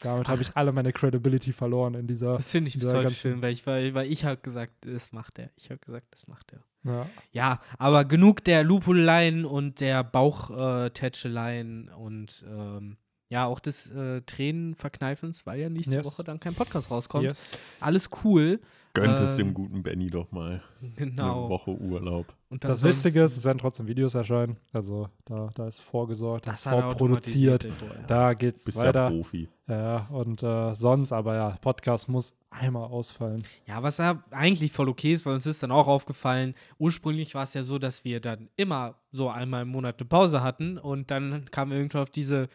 Damit habe ich alle meine Credibility verloren in dieser. Das finde ich ganzen- schön, weil ich, weil, weil ich habe gesagt, das macht er. Ich habe gesagt, das macht er. Ja. Ja, aber genug der Lupuleleien und der Bauchtätscheleien und ähm, ja, auch des äh, Tränenverkneifens, weil ja nächste Yes. Woche dann kein Podcast rauskommt. Yes. Alles cool. Gönnt es Ähm, dem guten Benny doch mal eine Genau. Woche Urlaub. Und Das Witzige ist, es werden trotzdem Videos erscheinen. Also da, da ist vorgesorgt, das, ist er vorproduziert. ja. Da geht's Bist ja weiter. Profi. Ja, und äh, sonst, aber ja, Podcast muss einmal ausfallen. Ja, was ja eigentlich voll okay ist, weil uns ist dann auch aufgefallen, ursprünglich war es ja so, dass wir dann immer so einmal im Monat eine Pause hatten und dann kam irgendwann auf diese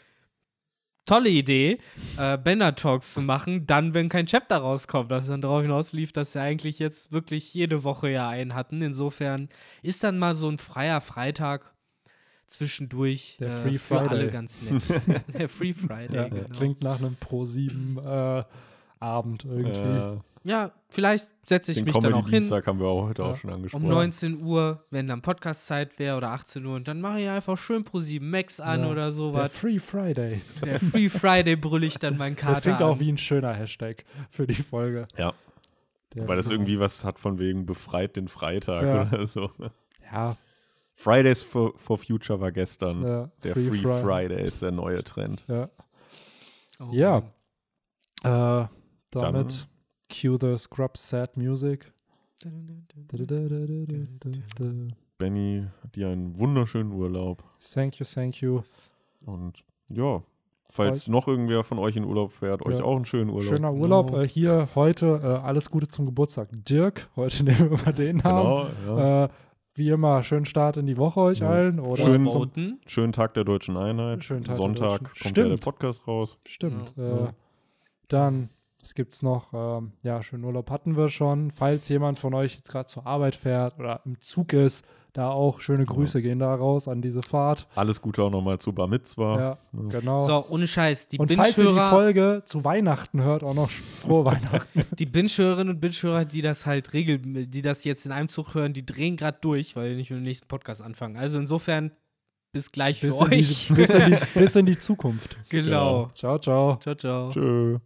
tolle Idee, äh, Bender Talks zu machen, dann, wenn kein Chapter rauskommt, dass es dann darauf hinaus lief, dass wir eigentlich jetzt wirklich jede Woche ja einen hatten. Insofern ist dann mal so ein freier Freitag zwischendurch Der äh, Free für alle Friday. ganz nett. Der Free Friday, Ja, genau. Klingt nach einem Pro 7 äh, Abend irgendwie. Äh, Ja, vielleicht setze ich den mich dann auch hin. Comedy-Dienstag haben wir auch heute Ja. auch schon angesprochen. Um 19 Uhr, wenn dann Podcast-Zeit wäre oder 18 Uhr und dann mache ich einfach schön pro 7 Max an Ja, oder Der sowas. Free Friday. Der Free Friday brülle ich dann meinen Kater Das klingt an. auch wie ein schöner Hashtag für die Folge. Ja. Der Weil das irgendwie was hat von wegen befreit den Freitag Ja. oder so. Ja, Fridays for, for Future war gestern. ja Der Free, Free, Fri- Friday ist der neue Trend. Ja. Oh Ja. Äh, damit cue the Scrub Sad Music. Benny, dir einen wunderschönen Urlaub. Thank you, thank you. Und ja, falls noch irgendwer von euch in Urlaub fährt, euch Ja. auch einen schönen Urlaub. Schöner Urlaub. Genau. Äh, hier heute äh, alles Gute zum Geburtstag. Dirk, heute nehmen wir mal den Namen. Genau, ja. Äh, wie immer, schönen Start in die Woche euch Ja. allen. Oder Schön- zum. Schönen Tag der deutschen Einheit. Schönen Tag der Sonntag Deutschen- kommt ja der Stimmt. Podcast raus. Stimmt. Ja. Äh, dann, was gibt's noch? Ähm, ja, schönen Urlaub hatten wir schon. Falls jemand von euch jetzt gerade zur Arbeit fährt oder im Zug ist, da auch schöne Grüße gehen da raus an diese Fahrt. Alles Gute auch nochmal zu Bar Mitzwa. Ja, genau. So, ohne Scheiß. Die Und falls ihr die Folge zu Weihnachten hört, auch noch frohe Weihnachten. die Binge-Hörerinnen und Binge-Hörer, die das halt regel, die das jetzt in einem Zug hören, die drehen gerade durch, weil wir nicht mit dem nächsten Podcast anfangen. Also insofern, bis gleich für bis, in die, euch. bis, in die, bis in die Zukunft. genau. Ciao, ciao. Ciao, ciao. Tschö.